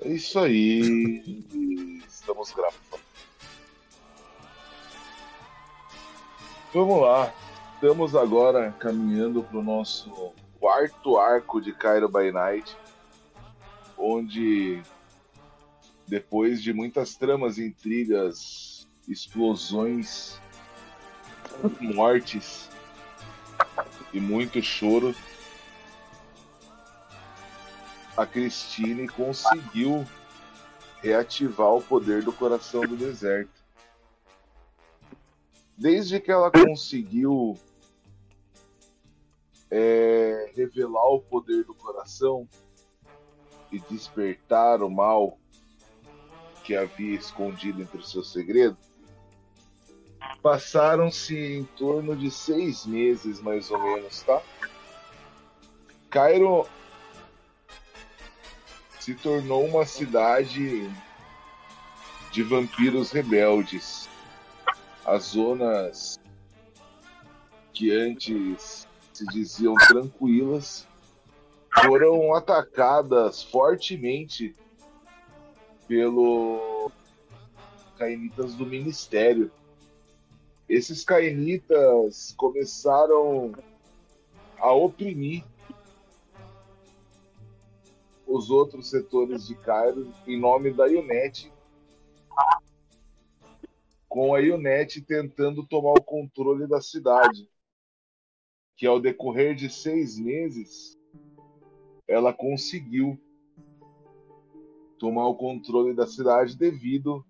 É isso aí. Estamos gravando. Vamos lá. Estamos agora caminhando para o nosso quarto arco de Cairo by Night, onde depois de muitas tramas, intrigas, explosões, mortes e muito choro, a Christine conseguiu reativar o poder do coração do deserto. Desde que ela conseguiu é, revelar o poder do coração e despertar o mal que havia escondido entre os seus segredos, passaram-se em torno de seis meses, mais ou menos, tá? Cairo se tornou uma cidade de vampiros rebeldes. As zonas que antes se diziam tranquilas foram atacadas fortemente pelo cainitas do ministério. Esses cainitas começaram a oprimir os outros setores de Cairo em nome da UNET, com a UNET tentando tomar o controle da cidade, que ao decorrer de seis meses ela conseguiu tomar o controle da cidade devido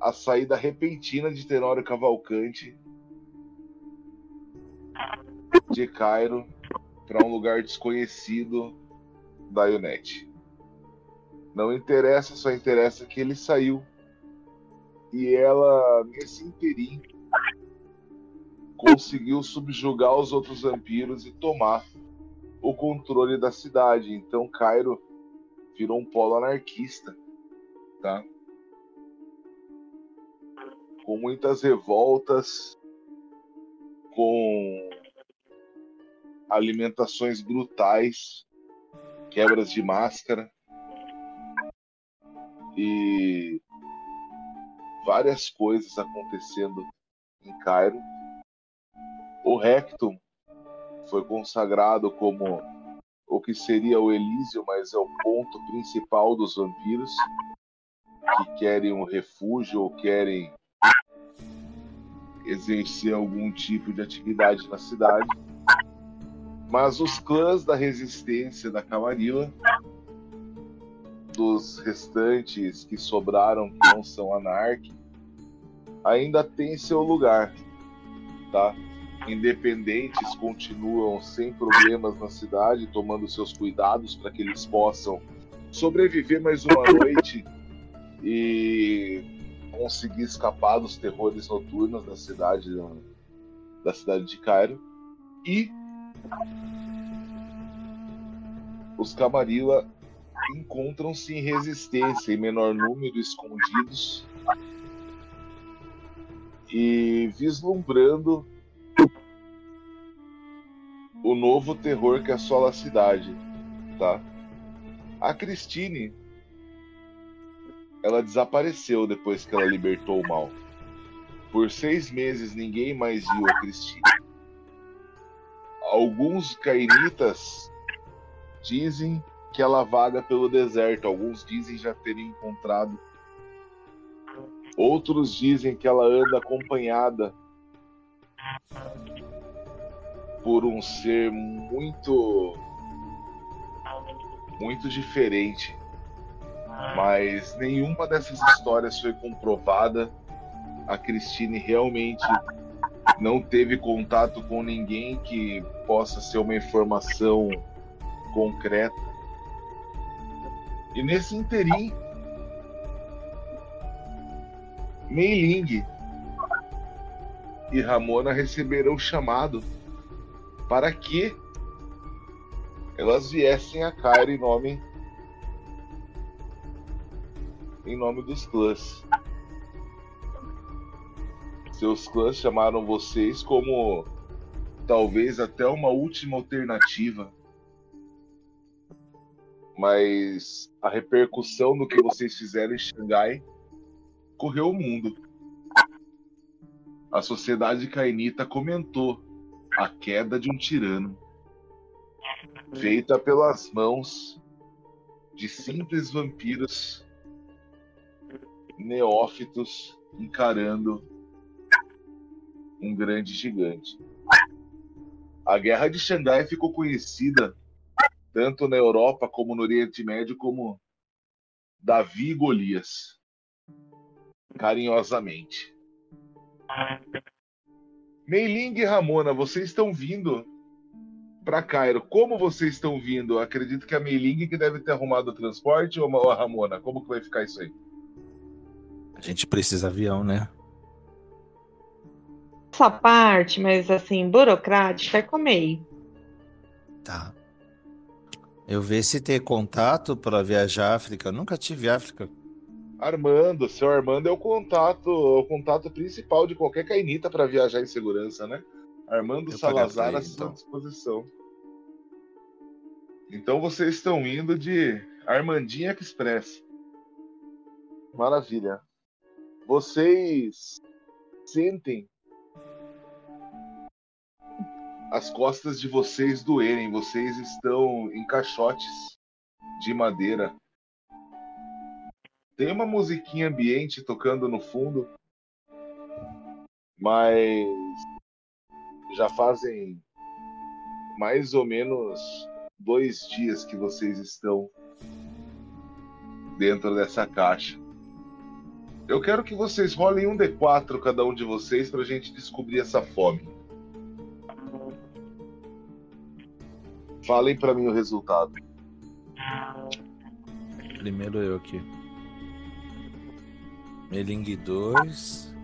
à saída repentina de Tenório Cavalcante de Cairo para um lugar desconhecido da Ionet. Não interessa, só interessa que ele saiu e ela, nesse interim, conseguiu subjugar os outros vampiros e tomar o controle da cidade. Então Cairo virou um polo anarquista, tá? Com muitas revoltas, com alimentações brutais, quebras de máscara e várias coisas acontecendo em Cairo. O Rectum foi consagrado como o que seria o Elísio, mas é o ponto principal dos vampiros que querem um refúgio ou querem exercer algum tipo de atividade na cidade. Mas os clãs da resistência da Camarilla, dos restantes que sobraram que não são anarque, ainda tem seu lugar, tá? independentes continuam sem problemas na cidade, tomando seus cuidados para que eles possam sobreviver mais uma noite e conseguir escapar dos terrores noturnos da cidade da cidade de Cairo. E os Camarilla encontram-se em resistência, em menor número, escondidos e vislumbrando o novo terror que assola a cidade, tá? A Christine, ela desapareceu depois que ela libertou o mal. Por seis meses ninguém mais viu a Christine. Alguns cainitas dizem que ela vaga pelo deserto. Alguns dizem já terem encontrado. Outros dizem que ela anda acompanhada por um ser muito muito diferente. Mas nenhuma dessas histórias foi comprovada. A Christine realmente não teve contato com ninguém que possa ser uma informação concreta. E nesse interim, Mei Ling e Ramona receberam o chamado para que elas viessem a Cairo em nome em nome dos clãs. Seus clãs chamaram vocês como talvez até uma última alternativa. Mas a repercussão do que vocês fizeram em Xangai correu o mundo. A sociedade cainita comentou a queda de um tirano, feita pelas mãos de simples vampiros neófitos encarando um grande gigante. A Guerra de Xangai ficou conhecida tanto na Europa como no Oriente Médio como Davi e Golias, carinhosamente. Meiling e Ramona, vocês estão vindo para Cairo. Como vocês estão vindo? Acredito que a Meiling que deve ter arrumado o transporte ou a Ramona? Como que vai ficar isso aí? A gente precisa avião, né? Essa parte, mas assim, burocrática, é comer. Tá. Eu ver se ter contato para viajar à África. Eu nunca tive África. Armando, seu Armando é o contato, o contato principal de qualquer cainita para viajar em segurança, né? Armando Eu Salazar à sua então. disposição. Então vocês estão indo de Armandinha Express. Maravilha. Vocês sentem as costas de vocês doerem. Vocês estão em caixotes de madeira tem uma musiquinha ambiente tocando no fundo, mas já fazem mais ou menos dois dias que vocês estão dentro dessa caixa. Eu quero que vocês rolem um D4 cada um de vocês para a gente descobrir essa fome. Falem para mim o resultado. Primeiro eu aqui. Meling 2.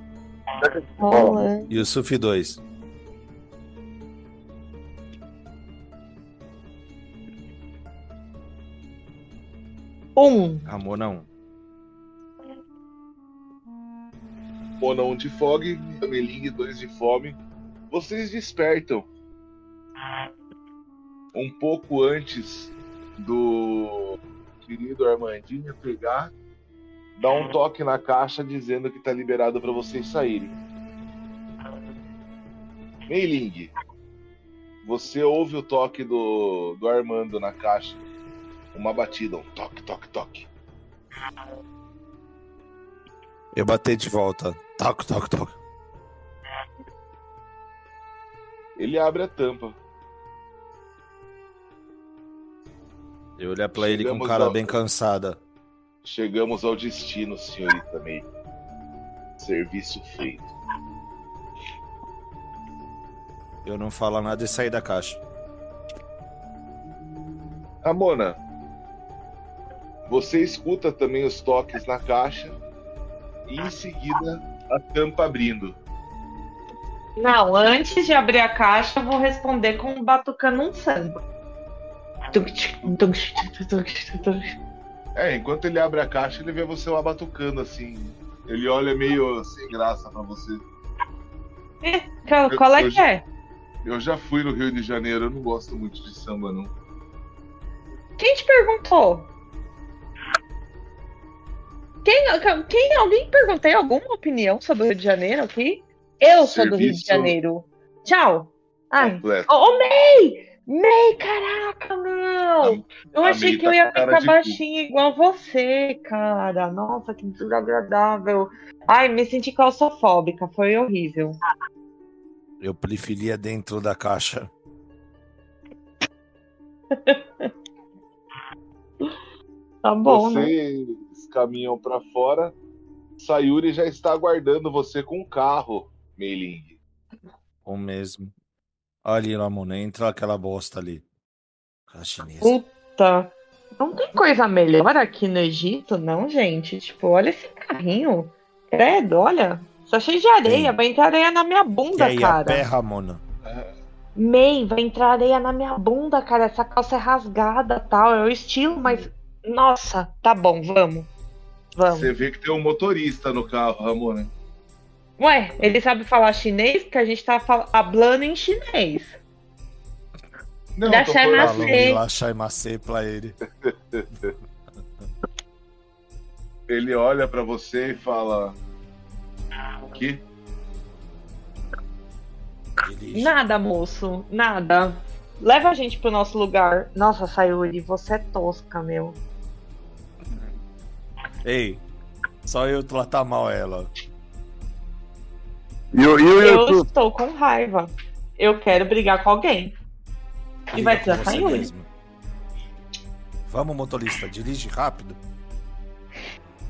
E o Suf 2. Um. Ramona 1. Mona 1 de fog, Meling 2 de fome. Vocês despertam um pouco antes do querido Armandinho pegar dá um toque na caixa dizendo que tá liberado para vocês saírem. Meiling, você ouve o toque do, do Armando na caixa. Uma batida, um toque, toque, toque. Eu bati de volta. Toque, toque, toque. Ele abre a tampa. Eu olhar pra Chegamos ele com cara ao... bem cansada. Chegamos ao destino, senhorita May. Serviço feito. Eu não falo nada e sair da caixa. Ramona, você escuta também os toques na caixa e em seguida a tampa abrindo. Não, antes de abrir a caixa, eu vou responder com um batucando um samba. É, enquanto ele abre a caixa, ele vê você lá batucando assim. Ele olha meio sem graça pra você. É, qual, qual é que é? Eu já fui no Rio de Janeiro, eu não gosto muito de samba, não. Quem te perguntou? Quem, quem alguém perguntou alguma opinião sobre o Rio de Janeiro aqui? Eu sou Serviço do Rio de Janeiro. Tchau. Ai. Ô, oh, May! May, caraca, meu! Eu achei que eu ia ficar baixinha igual você, cara. Nossa, que desagradável. Ai, me senti claustrofóbica, foi horrível. Eu preferia dentro da caixa. tá bom, né? Vocês né? caminham para fora. Sayuri já está aguardando você com o carro, Meiling. O mesmo. Ali, Lamona, entra aquela bosta ali. Aquela chinesa. Puta. Não tem coisa melhor aqui no Egito, não, gente. Tipo, olha esse carrinho. Credo, olha. Só cheio de areia. Tem. Vai entrar areia na minha bunda, e cara. A pé, Ramona. Man, vai entrar areia na minha bunda, cara. Essa calça é rasgada tal. É o estilo, mas. Nossa, tá bom, vamos. Vamos. Você vê que tem um motorista no carro, Ramona. Ué, ele sabe falar chinês porque a gente tá falando em chinês. Não, da Chai Macê. Lá Chai Macê pra ele. ele olha para você e fala: Que? Nada, moço, nada. Leva a gente pro nosso lugar. Nossa, Sayuri, você é tosca, meu. Ei, só eu tratar mal ela. Eu, eu, eu, eu estou com raiva. Eu quero brigar com alguém. Briga e vai ser a Sayuri. Vamos, motorista, dirige rápido.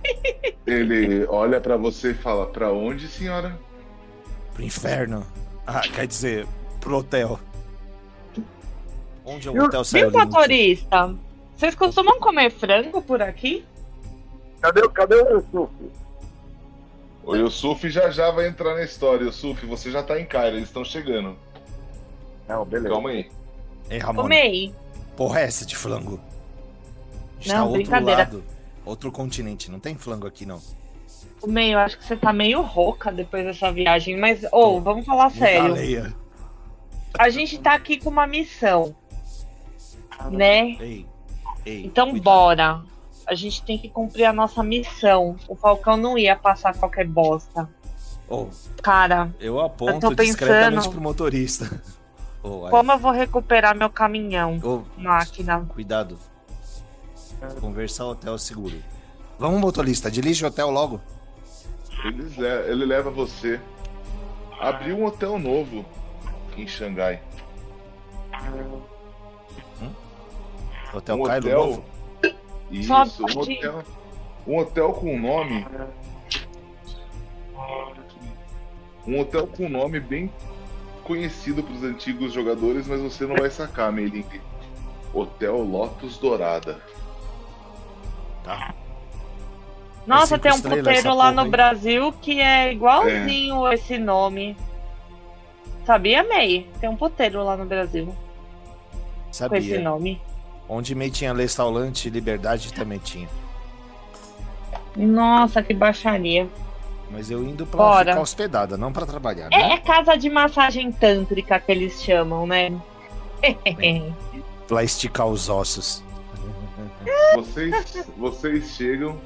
Ele olha para você e fala: Para onde, senhora? Pro inferno. Ah, quer dizer, pro hotel. Onde é o hotel Viu, motorista? Vocês costumam comer frango por aqui? Cadê, cadê o Yusuf? O Yusuf já já vai entrar na história. Yusuf, você já tá em Cairo, eles estão chegando. Não, beleza. Calma aí. Ei, Ramon. Comei. Porra, é essa de flango? Está não, outro lado. Outro continente. Não tem flango aqui, não. Meio, acho que você tá meio rouca depois dessa viagem, mas, ô, oh, vamos falar sério. A gente tá aqui com uma missão. Né? Ei, ei, então cuidado. bora. A gente tem que cumprir a nossa missão. O Falcão não ia passar qualquer bosta. Oh, Cara, eu aponto eu tô pensando, discretamente pro motorista. Oh, como eu vou recuperar meu caminhão? Oh, máquina. Cuidado. Conversar hotel seguro. Vamos, motorista, dirige o hotel logo. Ele, ele leva você. Abriu um hotel novo em Xangai. Hum? Hotel um Cairo hotel... novo? Isso, um hotel, um hotel com nome. Um hotel com nome bem conhecido para os antigos jogadores, mas você não vai sacar, Melingue. Hotel Lotus Dourada. Tá. Nossa, é tem um puteiro lá no Brasil que é igualzinho é. esse nome. Sabia, May? Tem um puteiro lá no Brasil. Sabia. Com esse nome. Onde May tinha restaurante, Liberdade também tinha. Nossa, que baixaria. Mas eu indo pra Bora. ficar hospedada, não para trabalhar. É, né? É, casa de massagem tântrica que eles chamam, né? Pra esticar os ossos. Vocês, vocês chegam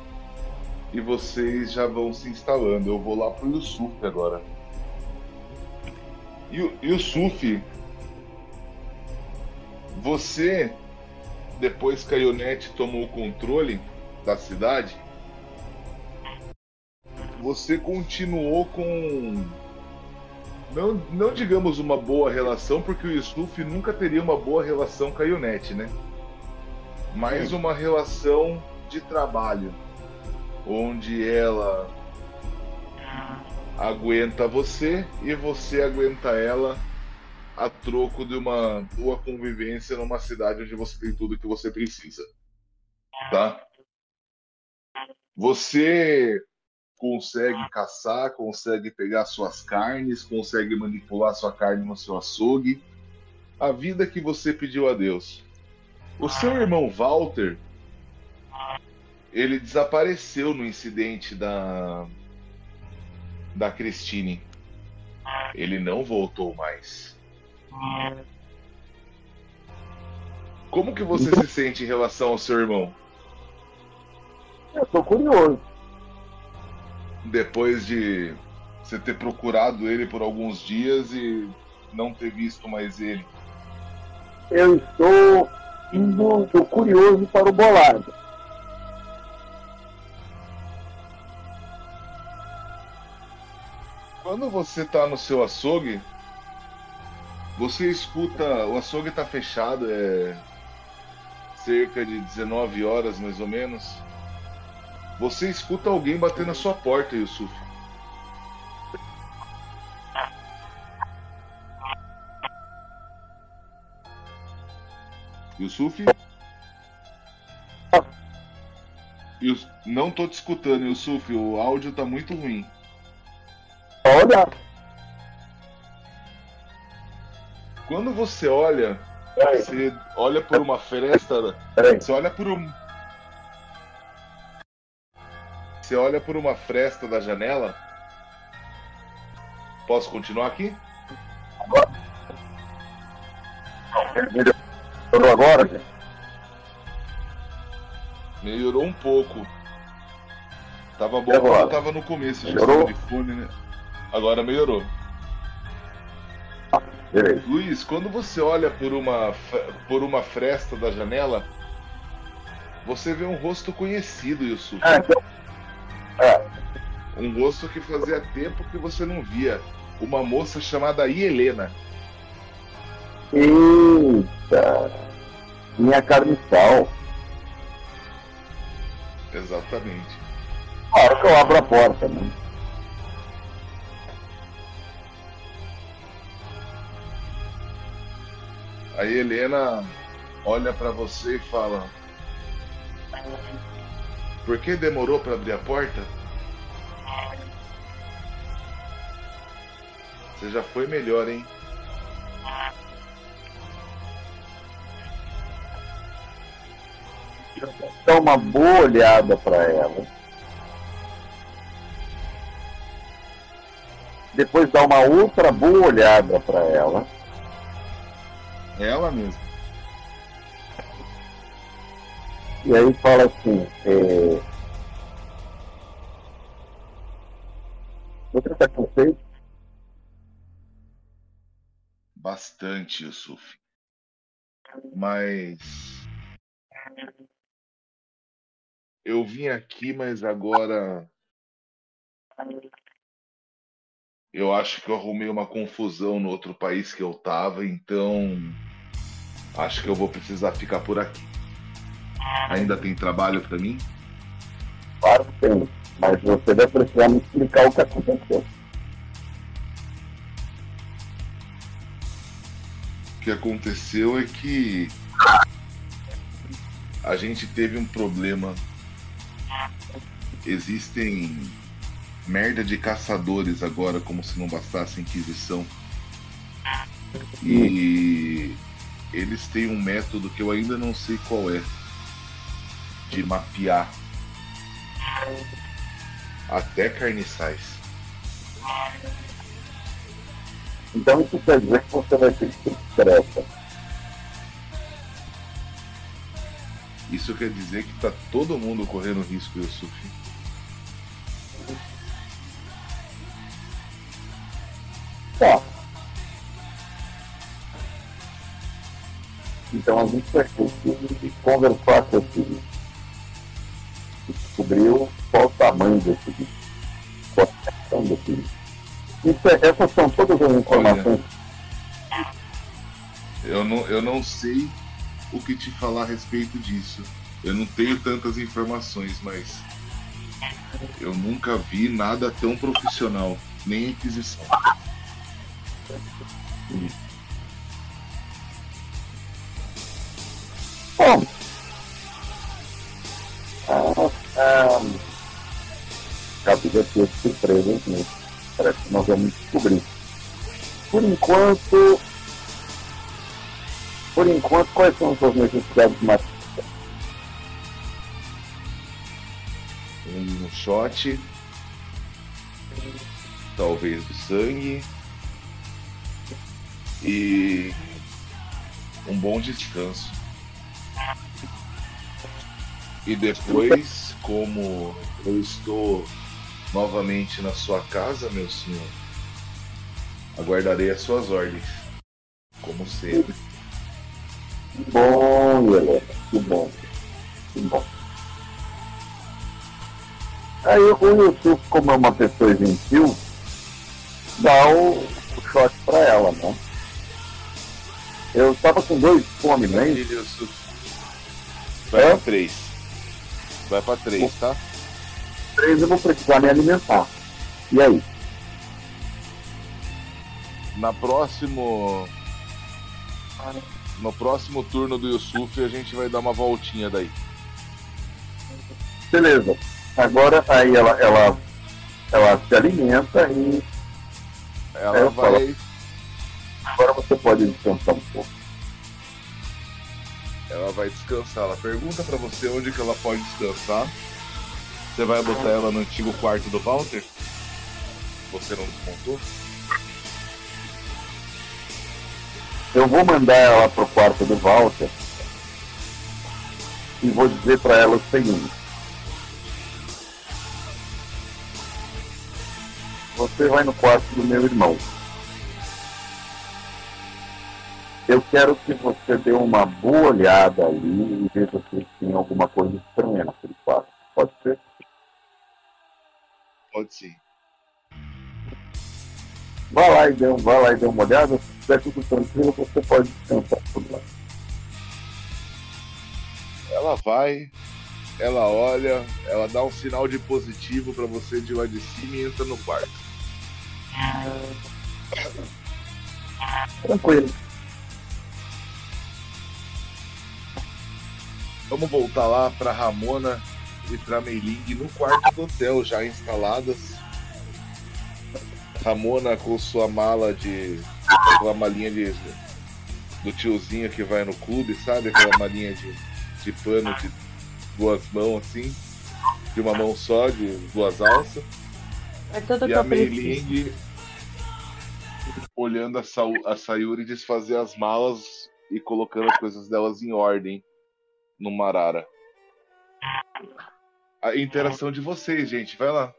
e vocês já vão se instalando. Eu vou lá pro Yusuf agora. E o Yusuf, você, depois que a Ionete tomou o controle da cidade, você continuou com. Não, não digamos uma boa relação, porque o Yusuf nunca teria uma boa relação com a Ionete, né? Mas uma relação de trabalho onde ela aguenta você e você aguenta ela a troco de uma boa convivência numa cidade onde você tem tudo que você precisa. Tá? Você consegue caçar, consegue pegar suas carnes, consegue manipular sua carne no seu açougue. A vida que você pediu a Deus. O seu irmão Walter ele desapareceu no incidente da da Christine. Ele não voltou mais. Como que você se sente em relação ao seu irmão? Eu tô curioso. Depois de você ter procurado ele por alguns dias e não ter visto mais ele. Eu estou indo, curioso para o bolado. Quando você tá no seu açougue, você escuta. O açougue tá fechado, é. cerca de 19 horas mais ou menos. Você escuta alguém bater na sua porta, Yusuf. Yusuf? Yus... Não tô te escutando, Yusuf. O áudio tá muito ruim. Olha. Quando você olha, você olha por uma fresta. Você olha por um. Você olha por uma fresta da janela. Posso continuar aqui? Melhorou agora, gente? Melhorou um pouco. Tava bom quando tava no começo, melhorou? de fone, né? Agora melhorou. Ah, Luiz, quando você olha por uma, por uma fresta da janela, você vê um rosto conhecido, Yusuf. É, então... é. Um rosto que fazia tempo que você não via. Uma moça chamada Helena. Eita! Minha carniçal. Exatamente. Hora que eu abro a porta, né? Aí Helena olha para você e fala: Por que demorou para abrir a porta? Você já foi melhor, hein? Dá uma boa olhada para ela. Depois dá uma outra boa olhada para ela. Ela mesma. E aí fala assim, é... Você está com sede? Bastante, Yusuf. Mas eu vim aqui, mas agora eu acho que eu arrumei uma confusão no outro país que eu tava, então acho que eu vou precisar ficar por aqui. Ainda tem trabalho para mim? Claro que tem, mas você vai precisar me explicar o que aconteceu. O que aconteceu é que a gente teve um problema existem merda de caçadores agora, como se não bastasse a Inquisição. E eles têm um método que eu ainda não sei qual é de mapear até carniçais. Então isso quer dizer que você vai ter que ser Isso quer dizer que tá todo mundo correndo risco, Yusuf. Tá. Então a gente vai ter conversar com esse bicho. Descobriu qual o tamanho desse bicho. Qual a questão desse bicho. É, essas são todas as informações. Olha, eu, não, eu não sei o que te falar a respeito disso. Eu não tenho tantas informações, mas eu nunca vi nada tão profissional, nem aquisição. Bom, ah, ah, aqui de surpresa, hein? Parece que nós vamos descobrir. Por enquanto, por enquanto, quais são as suas necessidades mais um shot, talvez do sangue e um bom descanso. E depois, como eu estou novamente na sua casa, meu senhor, aguardarei as suas ordens, como sempre. Que bom, Helena, que bom, que bom. Aí o Yusuf, como é uma pessoa gentil, dá o, o shot para ela, né? Eu tava com dois fome, não é isso? Vai é? pra três. Vai pra três, tá? Três eu vou precisar me alimentar. E aí? Na próximo. No próximo turno do Yusuf a gente vai dar uma voltinha daí. Beleza. Agora aí ela, ela, ela se alimenta e. Ela vai. Agora você pode descansar um pouco. Ela vai descansar. Ela pergunta para você onde que ela pode descansar. Você vai botar ela no antigo quarto do Walter? Você não descontou? Eu vou mandar ela pro quarto do Walter e vou dizer para ela o seguinte. Você vai no quarto do meu irmão. Eu quero que você dê uma boa olhada ali e veja se tem alguma coisa estranha naquele quarto. Pode ser? Pode sim. Vá lá e dê, vá lá e dê uma olhada. Se estiver tudo tranquilo, você pode descansar por lá. Ela vai, ela olha, ela dá um sinal de positivo para você de lá de cima e entra no quarto. Tranquilo. Vamos voltar lá para Ramona e para Meiling no quarto do hotel já instaladas. Ramona com sua mala de. aquela malinha de. do tiozinho que vai no clube, sabe? Aquela malinha de, de pano de duas mãos assim. De uma mão só, de duas alças. É tudo e que a. Meiling olhando a, Sa a Sayuri desfazer as malas e colocando as coisas delas em ordem no Marara. A interação de vocês, gente, vai lá.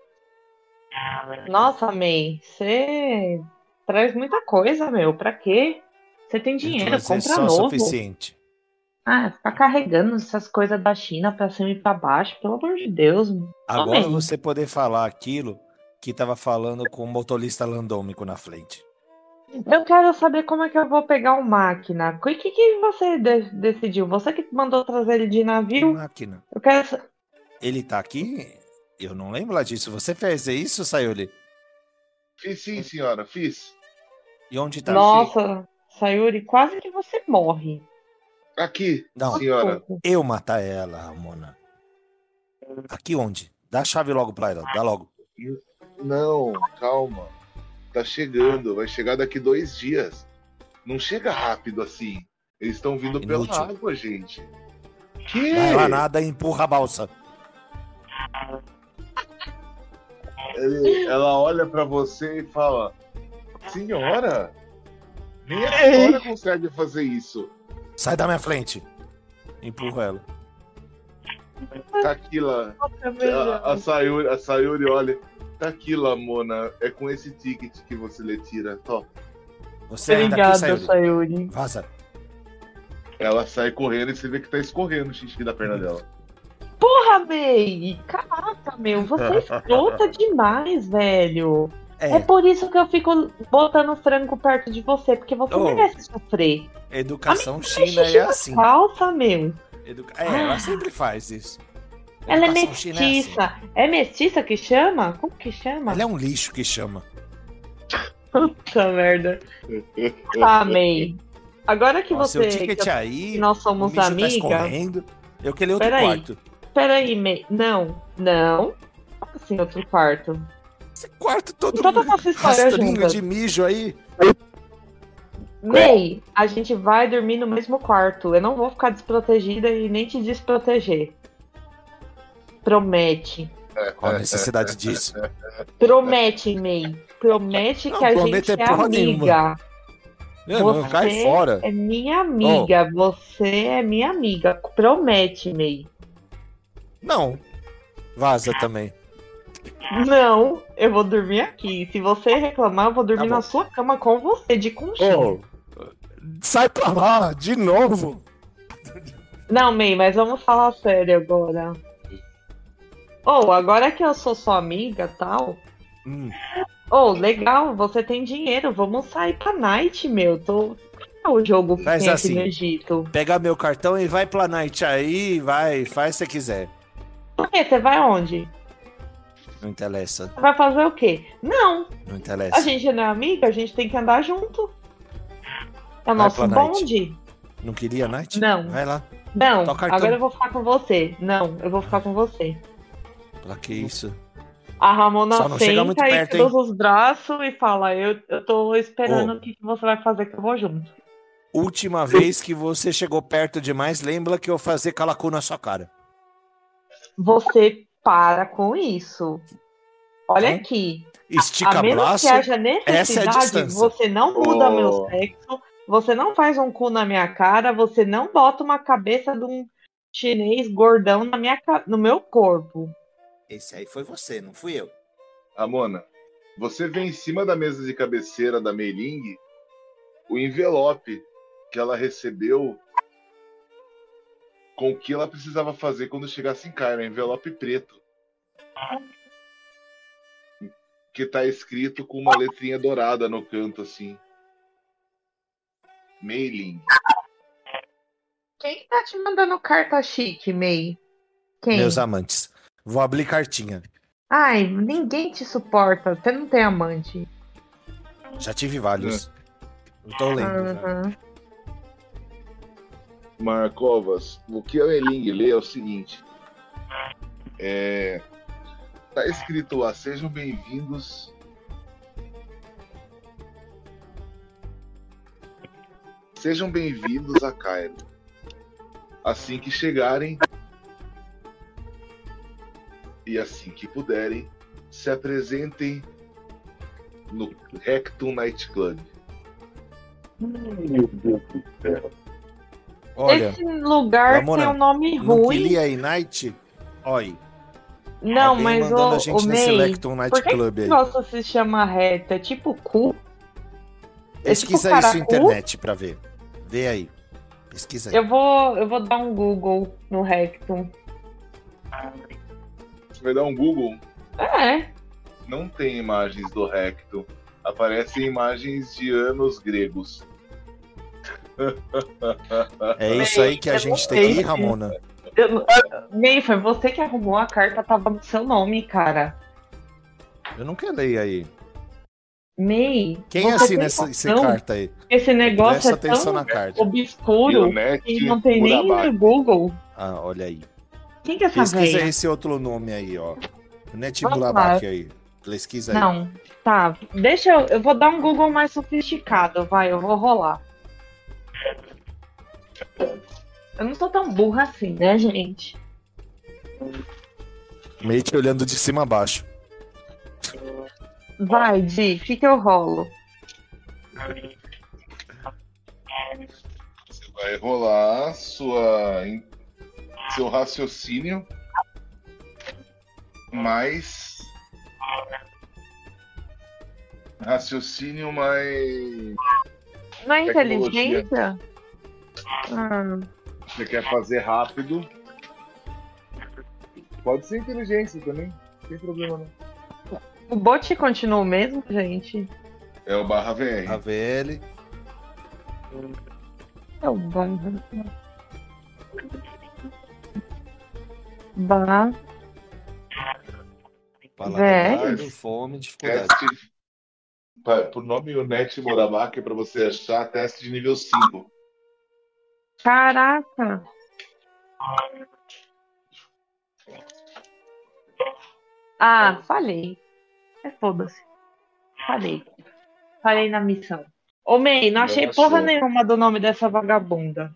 Nossa, May, você traz muita coisa, meu. Pra quê? Você tem dinheiro, Mas é compra só novo. suficiente. Ah, ficar carregando essas coisas da China pra cima e pra baixo, pelo amor de Deus. Agora você poder falar aquilo que tava falando com o motorista landômico na frente. Eu quero saber como é que eu vou pegar o máquina. O que, que você de- decidiu? Você que mandou trazer ele de navio? máquina. Eu quero. Ele tá aqui? Eu não lembro lá disso. Você fez isso, Sayuri? Fiz sim, senhora, fiz. E onde tá? Nossa, Sayuri, quase que você morre. Aqui, Não. senhora. Eu matar ela, Ramona. Aqui onde? Dá a chave logo pra ela. Dá logo. Não, calma. Tá chegando, vai chegar daqui dois dias. Não chega rápido assim. Eles estão vindo pela Inútil. água, gente. Que? Vai lá nada e empurra a balsa. Ela olha pra você e fala: Senhora, nem a senhora consegue fazer isso. Sai da minha frente. Empurra ela. Tá aqui lá. Nossa, A, a, Sayuri, a Sayuri olha. Tá aqui, Lamona. É com esse ticket que você lhe tira. Top. Você ainda aqui, Obrigada, Sayuri. Sayuri. Vaza. Ela sai correndo e você vê que tá escorrendo o xixi da perna dela. Porra, May! Caraca, meu, você é escrota demais, velho. É. É, por isso que eu fico botando frango perto de você, porque você Oh. merece sofrer. educação china é assim. Calça, meu. Educa... É, ela sempre faz isso. Ela é china é assim. mestiça. É mestiça que chama? Como que chama? Ela é um lixo que chama. Puta merda. Tá, May. Agora que seu você. ticket que aí, nós somos tá amigas. escorrendo. Eu queria outro Peraí. quarto. Peraí, May. Não, não. Como assim, outro quarto? Esse quarto todo Toda nossa história rastrinho de mijo aí. May, a gente vai dormir no mesmo quarto. Eu não vou ficar desprotegida e nem te desproteger. Promete. Qual a necessidade disso? Promete, May. Promete Não, que a gente é é amiga. Eu não, Você cai fora. É minha amiga. Você é minha amiga. Promete, May. Não. Vaza também. Não, eu vou dormir aqui. Se você reclamar, eu vou dormir Tá na sua cama com você, de conchinha. Ô, sai pra lá, de novo. Não, May, mas vamos falar sério agora. Oh, agora que eu sou sua amiga tal. Hum, Oh, legal, você tem dinheiro. Vamos sair pra night, meu. Tô. Qual é o jogo que Faz tem assim. no Egito? pega meu cartão e vai pra night aí, vai, faz se quiser. Por quê? Você vai onde? Não interessa, Você vai fazer o quê? Não, não a interessa. gente não é amiga, a gente tem que andar junto. É o Vai nosso night. bonde. Não queria night? Não. Vai lá. Não, o agora eu vou ficar com você. Não, eu vou ficar com você. Pra que isso? A Ramona Só não chega muito senta e perto, cruza os braços e fala: Eu, eu tô esperando o que que você vai fazer que eu vou junto. Última vez que você chegou perto demais, lembra que eu fazer calacu na sua cara. Você para com isso. Olha aqui. Estica a menos braço. que haja essa é a necessidade, distância. você não muda Ô. meu sexo, você não faz um cu na minha cara, você não bota uma cabeça de um, chinês gordão na minha, no meu corpo. Esse aí foi você, não fui eu. Ramona, você vê em cima da mesa de cabeceira da Meiling o envelope que ela recebeu com o que ela precisava fazer quando chegasse em Cairo, envelope preto. Que tá escrito com uma letrinha dourada no canto, assim. Mailing. Quem tá te mandando carta chique, May? Quem? Meus amantes. Vou abrir cartinha. Ai, ninguém te suporta. Você não tem amante. Já tive vários. É. Não tô lendo. Uhum. Marcovas, o que a Eling lê é o seguinte. É, tá escrito lá, sejam bem-vindos. Sejam bem-vindos a Cairo. Assim que chegarem e assim que puderem, se apresentem no Rectum Night Club. Meu Deus do céu. Olha, Esse lugar Ramona, tem um nome ruim. No aí Night, oi. Não, mas o, a gente o nesse May, Night por que Club que aí. Nossa, se chama reta? É tipo cu? Pesquisa é tipo isso na internet pra ver. Vê aí. Pesquisa aí. Eu vou, eu vou dar um Google no Rectum. Você vai dar um Google? É. Não tem imagens do Rectum. Aparecem imagens de anos gregos. É isso aí que a gente tem que ir, Ramona. Ney, foi você que arrumou a carta, tava no seu nome, cara. Eu não quero ler aí. May. Quem assina essa, essa, carta aí? Esse negócio é tão na carta. obscuro que não tem nem no Google. Ah, olha aí. Quem que é essa Pesquisa véia? esse outro nome aí, ó. Net Burabak aí. Pesquisa aí. Não, tá. Deixa eu. Eu vou dar um Google mais sofisticado, vai, eu vou rolar. Eu não sou tão burra assim, né, gente? Meio que olhando de cima a baixo. Vai, Di, que eu rolo? Você vai rolar sua, seu raciocínio mais raciocínio mais não é inteligência? Hum. Você quer fazer rápido? Pode ser inteligência também, não tem problema não. O bot continua o mesmo, gente? É o barra VR. A VL. É o barra. Barra. Paladar, fome, dificuldade. Teste, por nome o Net Murabaki para você achar teste de nível 5. Caraca! Ah, falei. É foda-se. Falei. Falei na missão. Ô, May, não achei porra nenhuma do nome dessa vagabunda.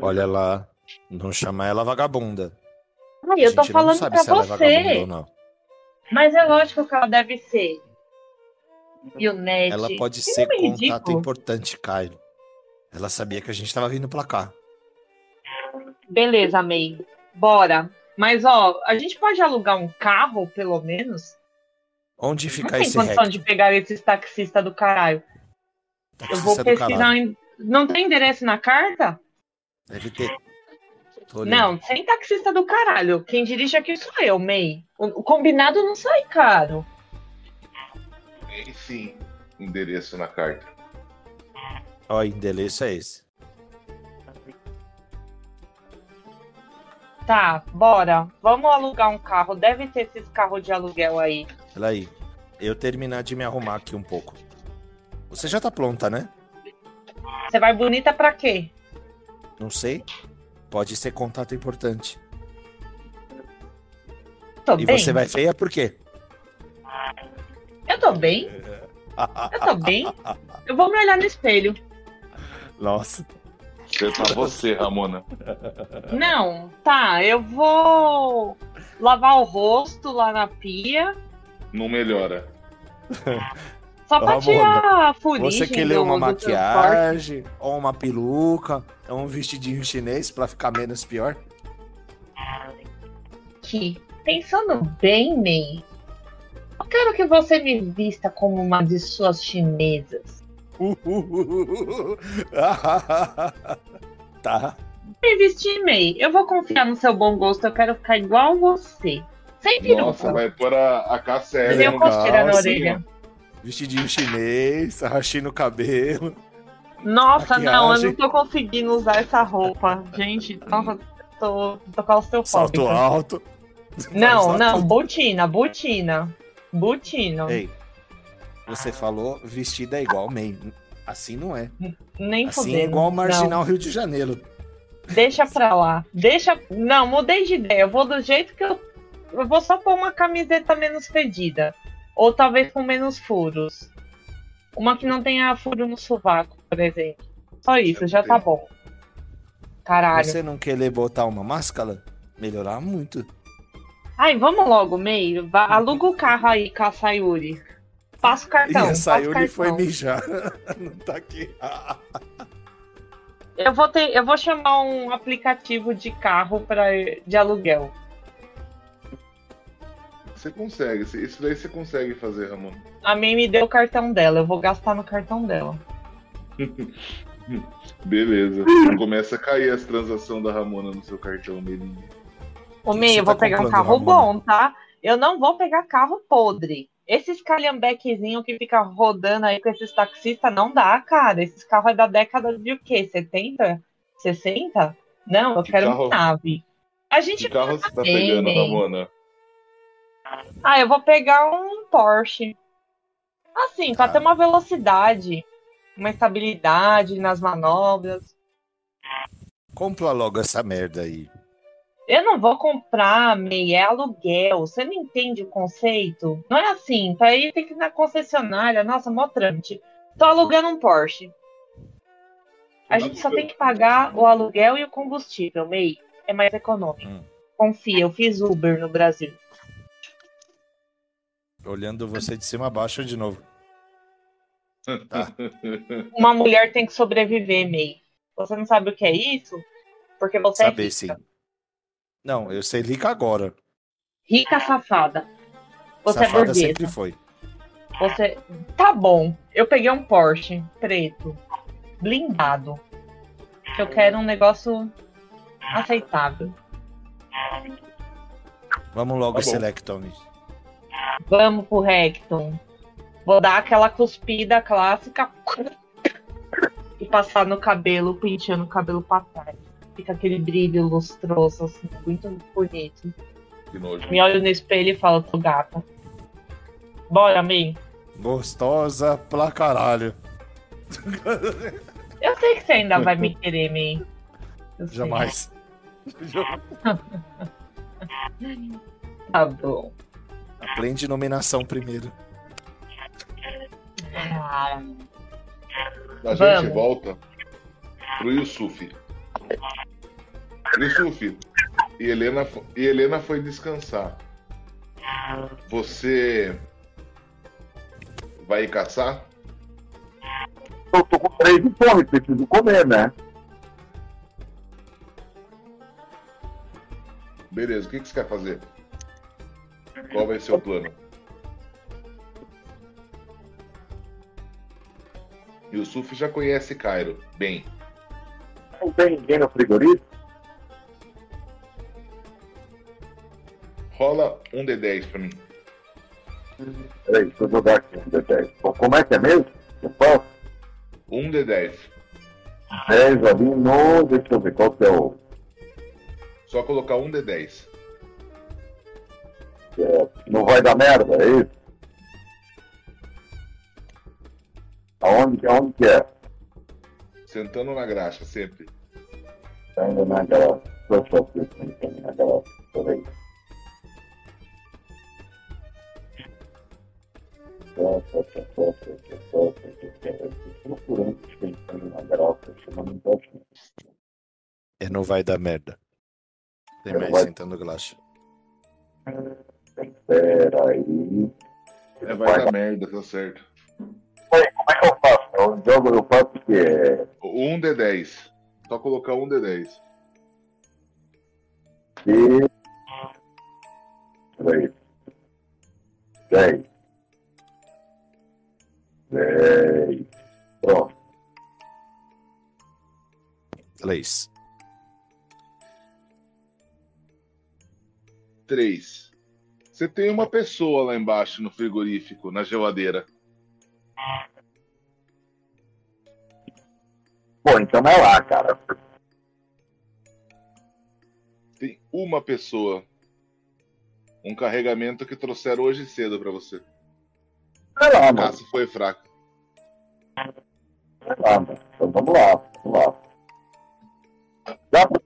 Olha lá. Não chama ela vagabunda. Ai, eu tô falando pra é você. Mas é lógico que ela deve ser. E o Ned. Ela pode que ser contato ridículo. importante, Cairo. Ela sabia que a gente tava vindo pra cá. Beleza, May. Bora. Mas, ó, a gente pode alugar um carro, pelo menos? Onde fica esse Não tem condição de pegar esses taxistas do caralho. Taxista Eu vou pesquisar. Em... Não tem endereço na carta? Deve ter. Não, sem taxista do caralho. Quem dirige aqui sou eu, May. O combinado não sai caro. Tem sim endereço na carta. Ó, o endereço é esse. Tá, bora. Vamos alugar um carro. Deve ter esses carros de aluguel aí. Olha aí. Eu terminar de me arrumar aqui um pouco. Você já tá pronta, né? Você vai bonita pra quê? Não sei. Pode ser contato importante. Tô e bem. você vai feia por quê? Eu tô bem. Eu tô bem. Eu vou me olhar no espelho. Nossa. Você tá você, Ramona. Não, tá. Eu vou lavar o rosto lá na pia. Não melhora. Só pra tirar a fuligem Você quer ler uma maquiagem, ou uma peruca, ou um vestidinho chinês pra ficar menos pior? Que, pensando bem, May, eu quero que você me vista como uma de suas chinesas. tá. Me vestir, May. Eu vou confiar no seu bom gosto, eu quero ficar igual você. Sem peruca. Nossa, vai pôr a, a KCL. Tem costeira na orelha. Vestidinho chinês, arrastinho no cabelo. Nossa, Maquiagem. não, eu não tô conseguindo usar essa roupa. Gente, nossa, tô, tô claustrofóbica. Salto alto. Não, não, botina, botina. Botina. Ei, você falou vestida é igual man. Assim não é. Nem assim fudendo. é igual Marginal não. Rio de Janeiro. Deixa pra lá. Deixa. Não, mudei de ideia. Eu vou do jeito que eu. Eu vou só pôr uma camiseta menos fedida. Ou talvez com menos furos. Uma que não tenha furo no sovaco, por exemplo. Só isso, já tá bom. Caralho. Você não querer botar uma máscara? Melhorar muito. Ai, vamos logo, meio. Aluga o carro aí com a Sayuri. Passa o cartão. E a Sayuri foi mijar. não tá aqui. eu, vou ter, eu vou chamar um aplicativo de carro pra, de aluguel. Você consegue, isso daí você consegue fazer, Ramon. A mãe me deu o cartão dela, eu vou gastar no cartão dela. Beleza. Começa a cair as transações da Ramona no seu cartão, Melinha. Ô, Mei, eu vou tá pegar um carro bom, tá? Eu não vou pegar carro podre. Esses calhambequezinhos que fica rodando aí com esses taxistas não dá, cara. Esses carros é da década de o quê? 70? 60? Não, eu que quero carro... uma nave. A gente que carro você tá pegando, Ramona? Ah, eu vou pegar um Porsche. Assim, pra ter uma velocidade, uma estabilidade nas manobras. Compra logo essa merda aí. Eu não vou comprar, meia é aluguel. Você não entende o conceito? Não é assim. Pra ir tem que ir na concessionária. Nossa, mó trâmite. Tô alugando um Porsche. A gente só tem que pagar o aluguel e o combustível, MEI. É mais econômico. Hum. Confia, eu fiz Uber no Brasil. Olhando você de cima a baixo de novo. Tá. Uma mulher tem que sobreviver, May. Você não sabe o que é isso? Porque você Saber, é rica. sim. Não, eu sei rica agora. Rica safada. Você é safada é burguesa. sempre foi. Você. Tá bom. Eu peguei um Porsche preto, blindado. Que eu quero um negócio aceitável. Vamos logo, tá. Vamos pro Recton. Vou dar aquela cuspida clássica e passar no cabelo, penteando o cabelo pra trás. Fica aquele brilho lustroso, assim, muito bonito. Que nojo. Me olho no espelho e falo, tô gata. Bora, May. Gostosa pra caralho. Eu sei que você ainda vai me querer, May. Jamais. tá bom. Aprende nominação primeiro. A gente Vamos. volta pro Yusuf. Yusuf, e Helena, e Helena foi descansar. Você vai caçar? Eu tô com três de fome, preciso comer, né? Beleza, o que, que você quer fazer? Qual vai ser o plano? Yusuf já conhece Cairo bem. Não tem ninguém no frigorífico? Rola um D10 pra mim. Peraí, deixa eu jogar aqui um D10. Como é que é mesmo? Eu posso? Um D10. 10 ali no. Deixa eu ver qual que é o. Só colocar um D10. É, não vai dar merda, é isso? Aonde, aonde que é? Sentando na graxa, sempre. Sentando na graxa. Eu ver sentando na graxa. Peraí. Procurando sentando na graxa, chamando um É, não vai dar merda. Tem mais sentando graxa. Pera aí. É, vai, vai dar merda, tá certo. Como é que eu faço? O jogo eu faço o quê? Um D10. Só colocar um D10. E... Três. Dez. Dez. Pronto. Três. Três. Você tem uma pessoa lá embaixo no frigorífico, na geladeira. Pô, então é lá, cara. Tem uma pessoa. Um carregamento que trouxeram hoje cedo para você. É lá, mano. caça foi fraca. É lá, mano. Então vamos lá, vamos lá. Dá pra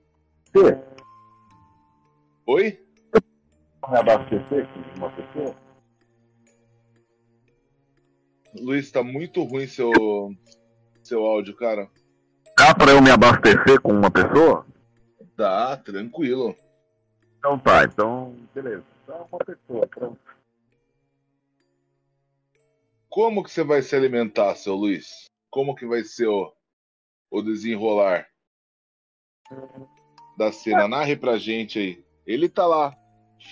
Oi? Me abastecer com uma pessoa? Luiz, tá muito ruim seu, seu áudio, cara. Dá pra eu me abastecer com uma pessoa? Dá, tranquilo. Então tá, então beleza. Então uma pessoa, pronto. Como que você vai se alimentar, seu Luiz? Como que vai ser o, o desenrolar da cena? Narre pra gente aí. Ele tá lá,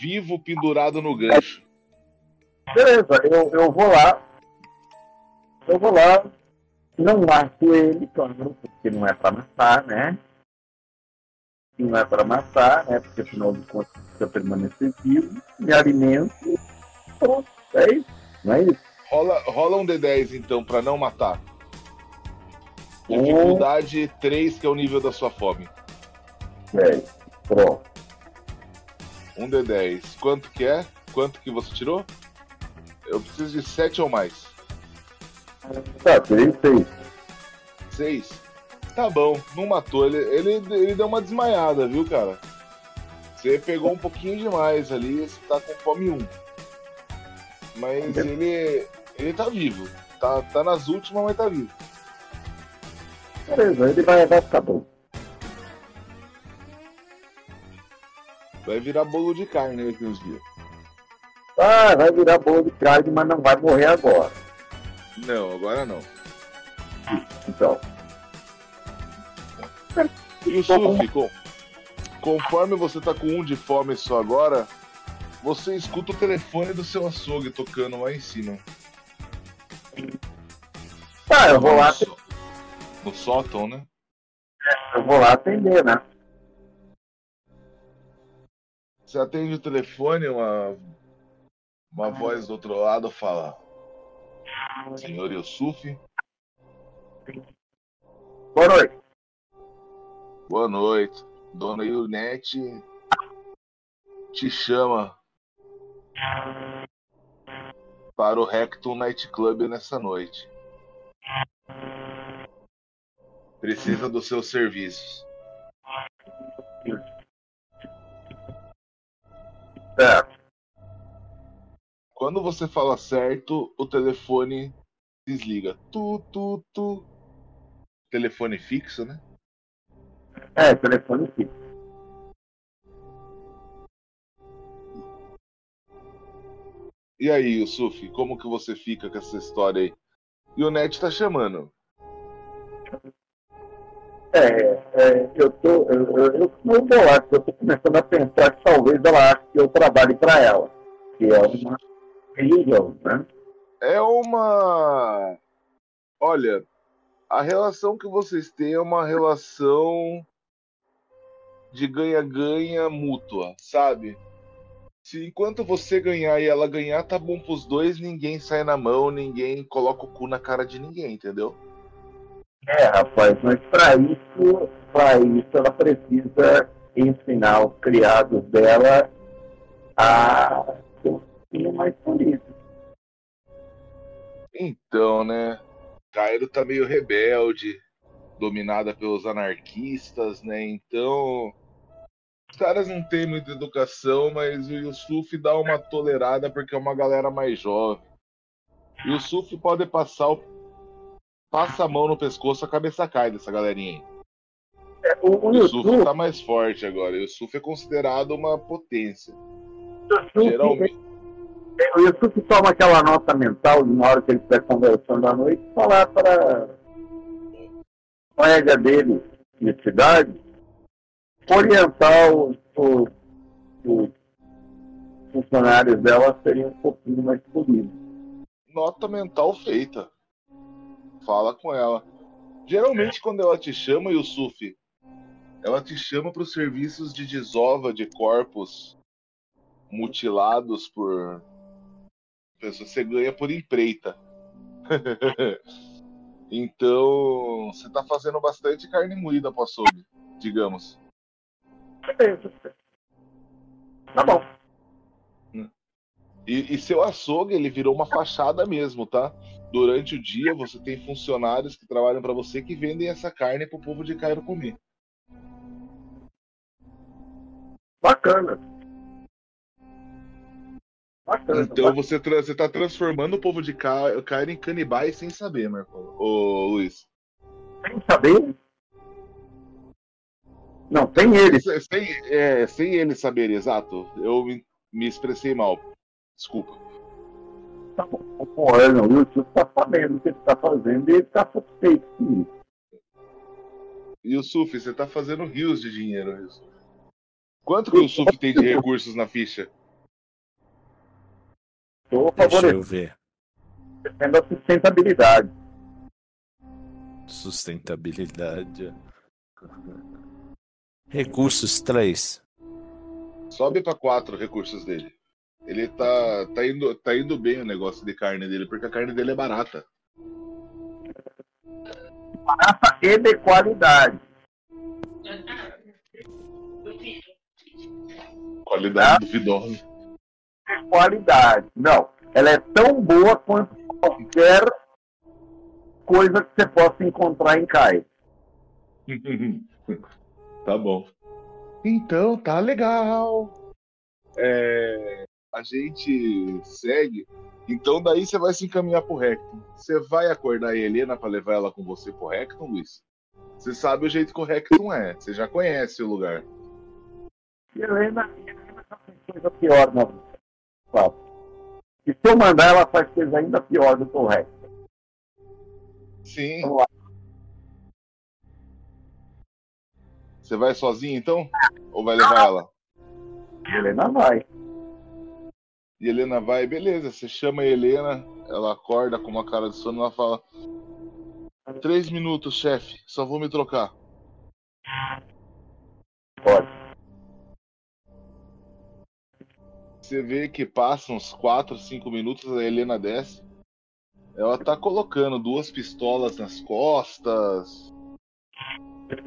vivo, pendurado no gancho. Beleza, eu, eu vou lá. Eu vou lá. Não mato ele, claro, porque não é pra matar, né? Não é pra matar, né? Porque afinal de contas precisa permanecer vivo, me alimento. Pronto, é isso. Não é isso? Rola, rola um D10 então, pra não matar. Um. Dificuldade 3, que é o nível da sua fome. É. Pronto. Um D10. Quanto que é? Quanto que você tirou? Eu preciso de 7 ou mais. Tá, tirei seis. 6. Tá bom, não matou. Ele, ele, ele deu uma desmaiada, viu, cara? Você pegou um pouquinho demais ali, você tá com fome 1. Mas ele. ele tá vivo. Tá, tá nas últimas, mas tá vivo. Beleza, ele vai, vai ficar bom. Vai virar bolo de carne daqui uns dias. Ah, vai virar bolo de carne, mas não vai morrer agora. Não, agora não. Então. E o Sufi, com- conforme você tá com um de fome só agora, você escuta o telefone do seu açougue tocando lá em cima. Tá, eu vou lá, No só- No sótão, né? eu vou lá atender, né? Você atende o telefone, uma, uma voz do outro lado fala: Senhor Yusuf, Boa noite. boa noite. Dona Yunete te chama para o Rectum Night Club nessa noite. Precisa dos seus serviços. Certo. Quando você fala certo, o telefone desliga. Tu, tu, tu. Telefone fixo, né? É, telefone sim. E aí, Yusuf, como que você fica com essa história aí? E o Net tá chamando. É, é, eu tô. Eu, eu, eu não vou lá, eu tô começando a pensar que talvez ela ache que eu trabalhe para ela. Que é uma religião, né? É uma. Olha, a relação que vocês têm é uma relação de ganha-ganha mútua, sabe? Se enquanto você ganhar e ela ganhar, tá bom pros dois, ninguém sai na mão, ninguém coloca o cu na cara de ninguém, entendeu? É, rapaz, mas para isso, para isso ela precisa ensinar os criados dela a ser um pouquinho mais político. Então, né? Cairo tá meio rebelde, dominada pelos anarquistas, né? Então, os caras não têm muita educação, mas o Yusuf dá uma tolerada porque é uma galera mais jovem. E o Yusuf pode passar o passa a mão no pescoço, a cabeça cai dessa galerinha aí. É, o, o O Yusuf Yusuf, tá mais forte agora. O Yusuf é considerado uma potência. Yusuf, Geralmente. O Yusuf toma aquela nota mental, na hora que ele estiver conversando à noite, falar para o colega dele de cidade orientar os, os, os funcionários dela a serem um pouquinho mais polidos. Nota mental feita. Fala com ela. Geralmente, quando ela te chama, Yusuf, ela te chama para os serviços de desova de corpos mutilados por. Você ganha por empreita. então, você está fazendo bastante carne moída para açougue, digamos. Tá bom. E, e, seu açougue, ele virou uma fachada mesmo, tá? Durante o dia, você tem funcionários que trabalham para você que vendem essa carne pro povo de Cairo comer. Bacana. Bacana. Então você, você tá transformando o povo de Cairo em canibais sem saber, Marco. Ô, Luiz. Sem saber? Não, sem ele. Sem, é, sem ele saber, exato. Eu me, me expressei mal. Desculpa. Tá bom. O Erno Wilson está sabendo o que ele está fazendo e ele está satisfeito com isso. Yusuf, você está fazendo rios de dinheiro, Yusuf. Quanto que o Yusuf tem de recursos na ficha? Deixa eu ver. Depende da sustentabilidade. Sustentabilidade. Recursos 3. Sobe para 4 recursos dele. Ele tá, tá, indo, tá indo bem o negócio de carne dele, porque a carne dele é barata. Barata e de qualidade. Qualidade duvidosa. Qualidade. Não. Ela é tão boa quanto qualquer coisa que você possa encontrar em Caio. tá bom. Então, tá legal. É, a gente segue. Então daí você vai se encaminhar pro Recton. Você vai acordar a Helena para levar ela com você pro Recton, Luiz? Você sabe o jeito que o Recton é. Você já conhece o lugar. Helena, Helena já fez coisa pior, não. E se eu mandar, ela faz coisa ainda pior do que o Recton. Sim. Você vai sozinho então? Ou vai levar ela? Helena vai. E Helena vai, beleza, você chama a Helena, ela acorda com uma cara de sono, ela fala: Três minutos, chefe, só vou me trocar. Pode. Você vê que passa uns 4, 5 minutos, a Helena desce. Ela tá colocando duas pistolas nas costas,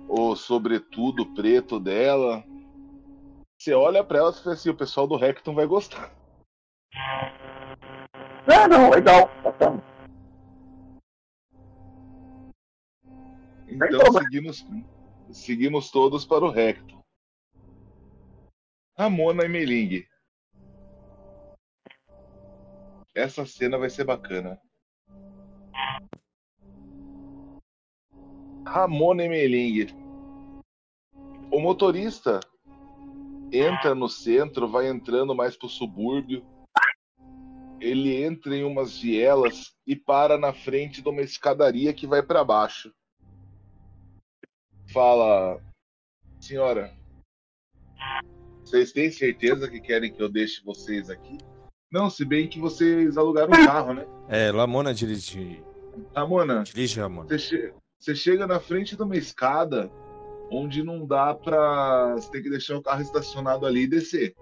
o sobretudo preto dela. Você olha para ela e fala assim: o pessoal do Recton vai gostar. É, não, legal, bacana. Então seguimos, seguimos todos para o recto. Ramona e Meling. Essa cena vai ser bacana. Ramona e Meling. O motorista entra no centro, vai entrando mais pro subúrbio ele entra em umas vielas e para na frente de uma escadaria que vai para baixo. Fala, senhora, vocês têm certeza que querem que eu deixe vocês aqui? Não, se bem que vocês alugaram um carro, né? É, Lamona dirige. Ramona, dirige, Ramona. Você, che você chega na frente de uma escada onde não dá pra. Você tem que deixar o carro estacionado ali e descer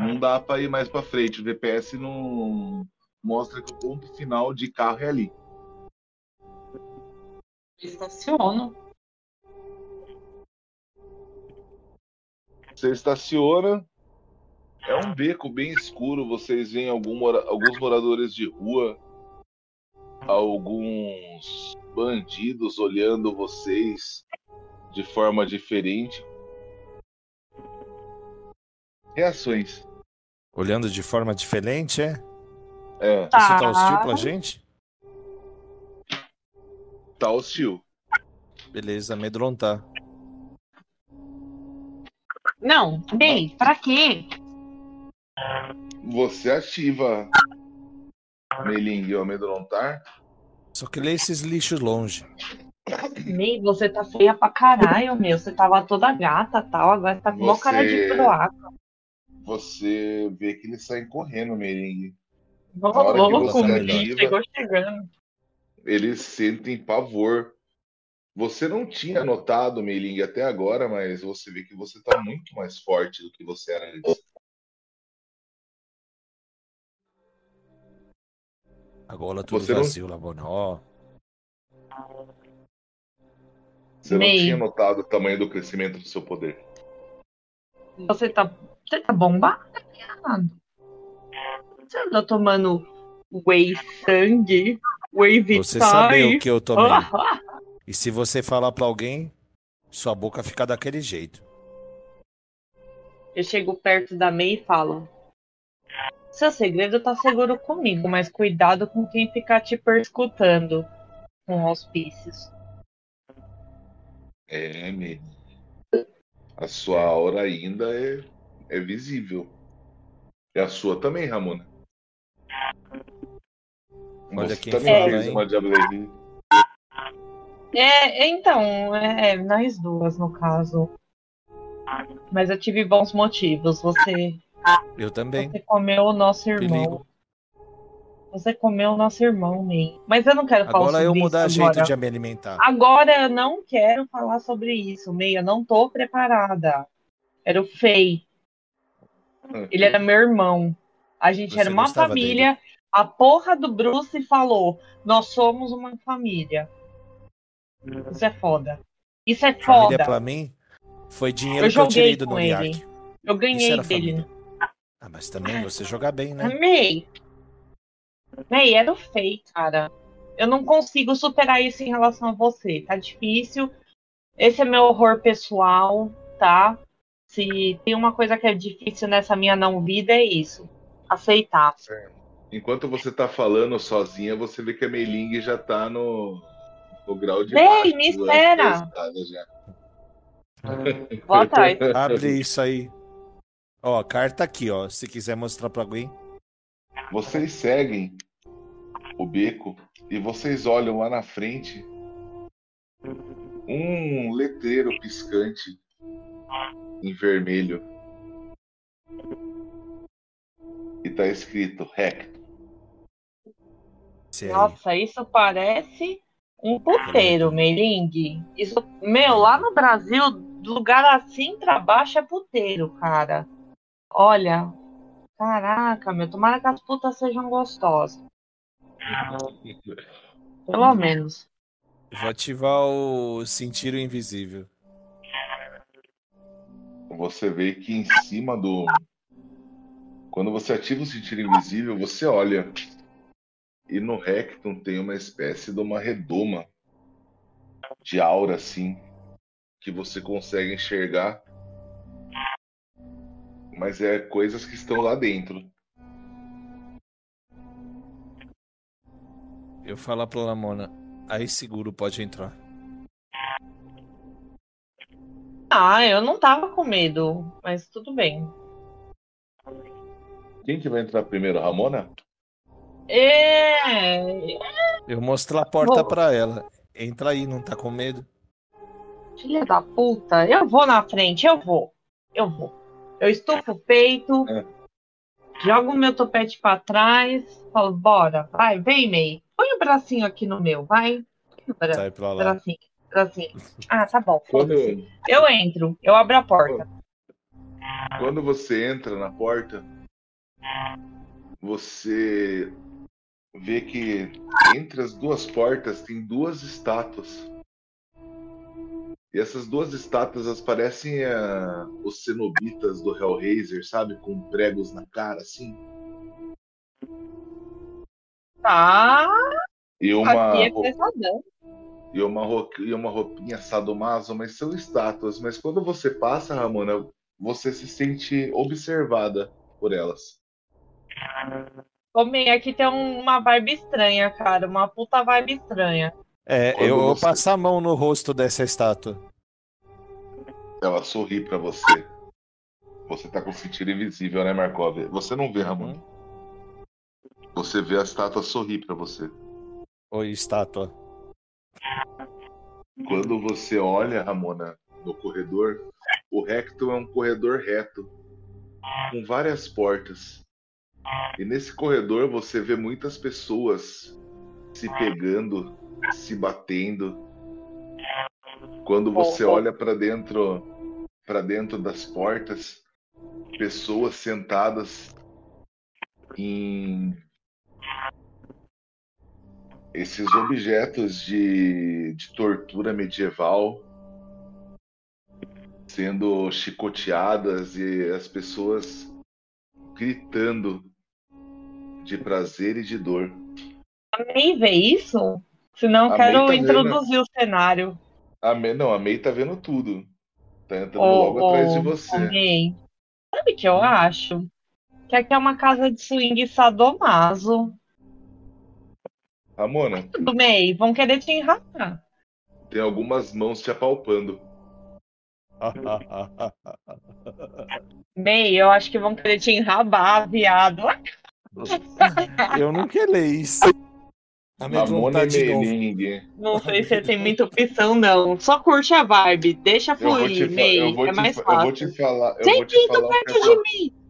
não dá para ir mais para frente. O GPS não mostra que o ponto final de carro é ali. Estaciono. Você estaciona. É um beco bem escuro. Vocês veem mora... alguns moradores de rua, alguns bandidos olhando vocês de forma diferente. Reações. Olhando de forma diferente, é? É. Tá. Isso tá hostil pra gente? Tá hostil. Beleza, amedrontar. Não, bem, pra quê? Você ativa Meling o amedrontar. Só que lê esses lixos longe. Mei, você tá feia pra caralho, meu. Você tava toda gata tal, agora tá com você... uma cara de broaca. Você vê que eles saem correndo, Merengue. Louco, chegou chegando. Eles sentem pavor. Você não tinha notado, Meiling, até agora, mas você vê que você tá muito mais forte do que você era antes. Agora tudo você vazio, não... Labonó. Você não tinha notado o tamanho do crescimento do seu poder. Você tá, você tá bombado? Você anda tomando whey sangue, whey vital? Você sabe o que eu tomei. e se você falar para alguém, sua boca fica daquele jeito. Eu chego perto da May e falo: Seu segredo tá seguro comigo, mas cuidado com quem ficar te perscutando com auspícios. É, mesmo. A sua aura ainda é, é visível. E a sua também, Ramona. Olha Você quem também fala, fez uma Diablerie. É, então, é, nós duas, no caso. Mas eu tive bons motivos. Você. Eu também. Você comeu o nosso irmão. Perigo. Você comeu o nosso irmão, Ney. Mas eu não quero falar agora sobre eu mudar isso. jeito de me alimentar. Agora eu não quero falar sobre isso, Ney. Eu não tô preparada. Era o Fei. Ele era meu irmão. A gente Você era uma família. Dele. A porra do Bruce falou: Nós somos uma família. Isso é foda. Isso é foda. Família pra mim foi dinheiro eu que eu tirei do Noriak. Eu ganhei dele. Ah, mas também você jogar bem, né? Amei. Véi, era feio, cara. Eu não consigo superar isso em relação a você. Tá difícil. Esse é meu horror pessoal, tá? Se tem uma coisa que é difícil nessa minha não vida, é isso. Aceitar. Enquanto você tá falando sozinha, você vê que a Meiling já tá no, no grau de. Ei, me espera! Boa tarde. Abre isso aí. Ó, a carta aqui, ó. Se quiser mostrar pra alguém. Vocês seguem o beco e vocês olham lá na frente um letreiro piscante em vermelho. E tá escrito Recto. Nossa, isso parece um puteiro, Meling. Isso, meu, lá no Brasil, lugar assim pra baixo é puteiro, cara. Olha, Caraca, meu, tomara que as putas sejam gostosas. Pelo menos. Vou ativar o sentir o invisível. Você vê que em cima do. Quando você ativa o sentir invisível, você olha. E no rectum tem uma espécie de uma redoma de aura assim que você consegue enxergar mas é coisas que estão lá dentro. Eu falo pra Lamona, aí seguro pode entrar. Ah, eu não tava com medo, mas tudo bem. Quem que vai entrar primeiro, Ramona? É. Eu mostro a porta para pra ela. Entra aí, não tá com medo? Filha da puta, eu vou na frente, eu vou. Eu vou. Eu estufo o peito, é. jogo o meu topete para trás, falo, bora, vai, vem, May. Põe o bracinho aqui no meu, vai. Bra Sai pra lá. Bracinho, bracinho. Ah, tá bom. Quando... Eu entro, eu abro a porta. Quando você entra na porta, você vê que entre as duas portas tem duas estátuas. E essas duas estátuas elas parecem uh, os cenobitas do Hellraiser, sabe? Com pregos na cara, assim. Tá. E uma. Aqui é e uma, e uma roupinha sadomaso, mas são estátuas. Mas quando você passa, Ramona, você se sente observada por elas. Homem, aqui tem uma vibe estranha, cara. Uma puta vibe estranha. É, Quando eu vou você... passar a mão no rosto dessa estátua. Ela sorri para você. Você tá com sentido invisível, né, Markov? Você não vê. Uhum. Você vê a estátua sorrir para você. Oi, estátua. Quando você olha, Ramona, no corredor, o recto é um corredor reto, com várias portas. E nesse corredor você vê muitas pessoas se pegando, se batendo. Quando você olha para dentro, para dentro das portas, pessoas sentadas em esses objetos de, de tortura medieval sendo chicoteadas e as pessoas gritando de prazer e de dor. A May vê isso? Senão eu quero tá introduzir vendo... o cenário. A May, não, a May tá vendo tudo. Tá entrando oh, logo oh, atrás de você. May. Sabe o que eu acho? Que aqui é uma casa de swing sadomaso. Ramona. Tudo bem, vão querer te enratar. Tem algumas mãos te apalpando. May, eu acho que vão querer te enrabar, viado. Eu não quero ler isso. Ramona e Não sei se você tem muita opção, não. Só curte a vibe, deixa fluir, May. É mais fácil. Eu vou te falar. Eu Sem pinto perto de mim.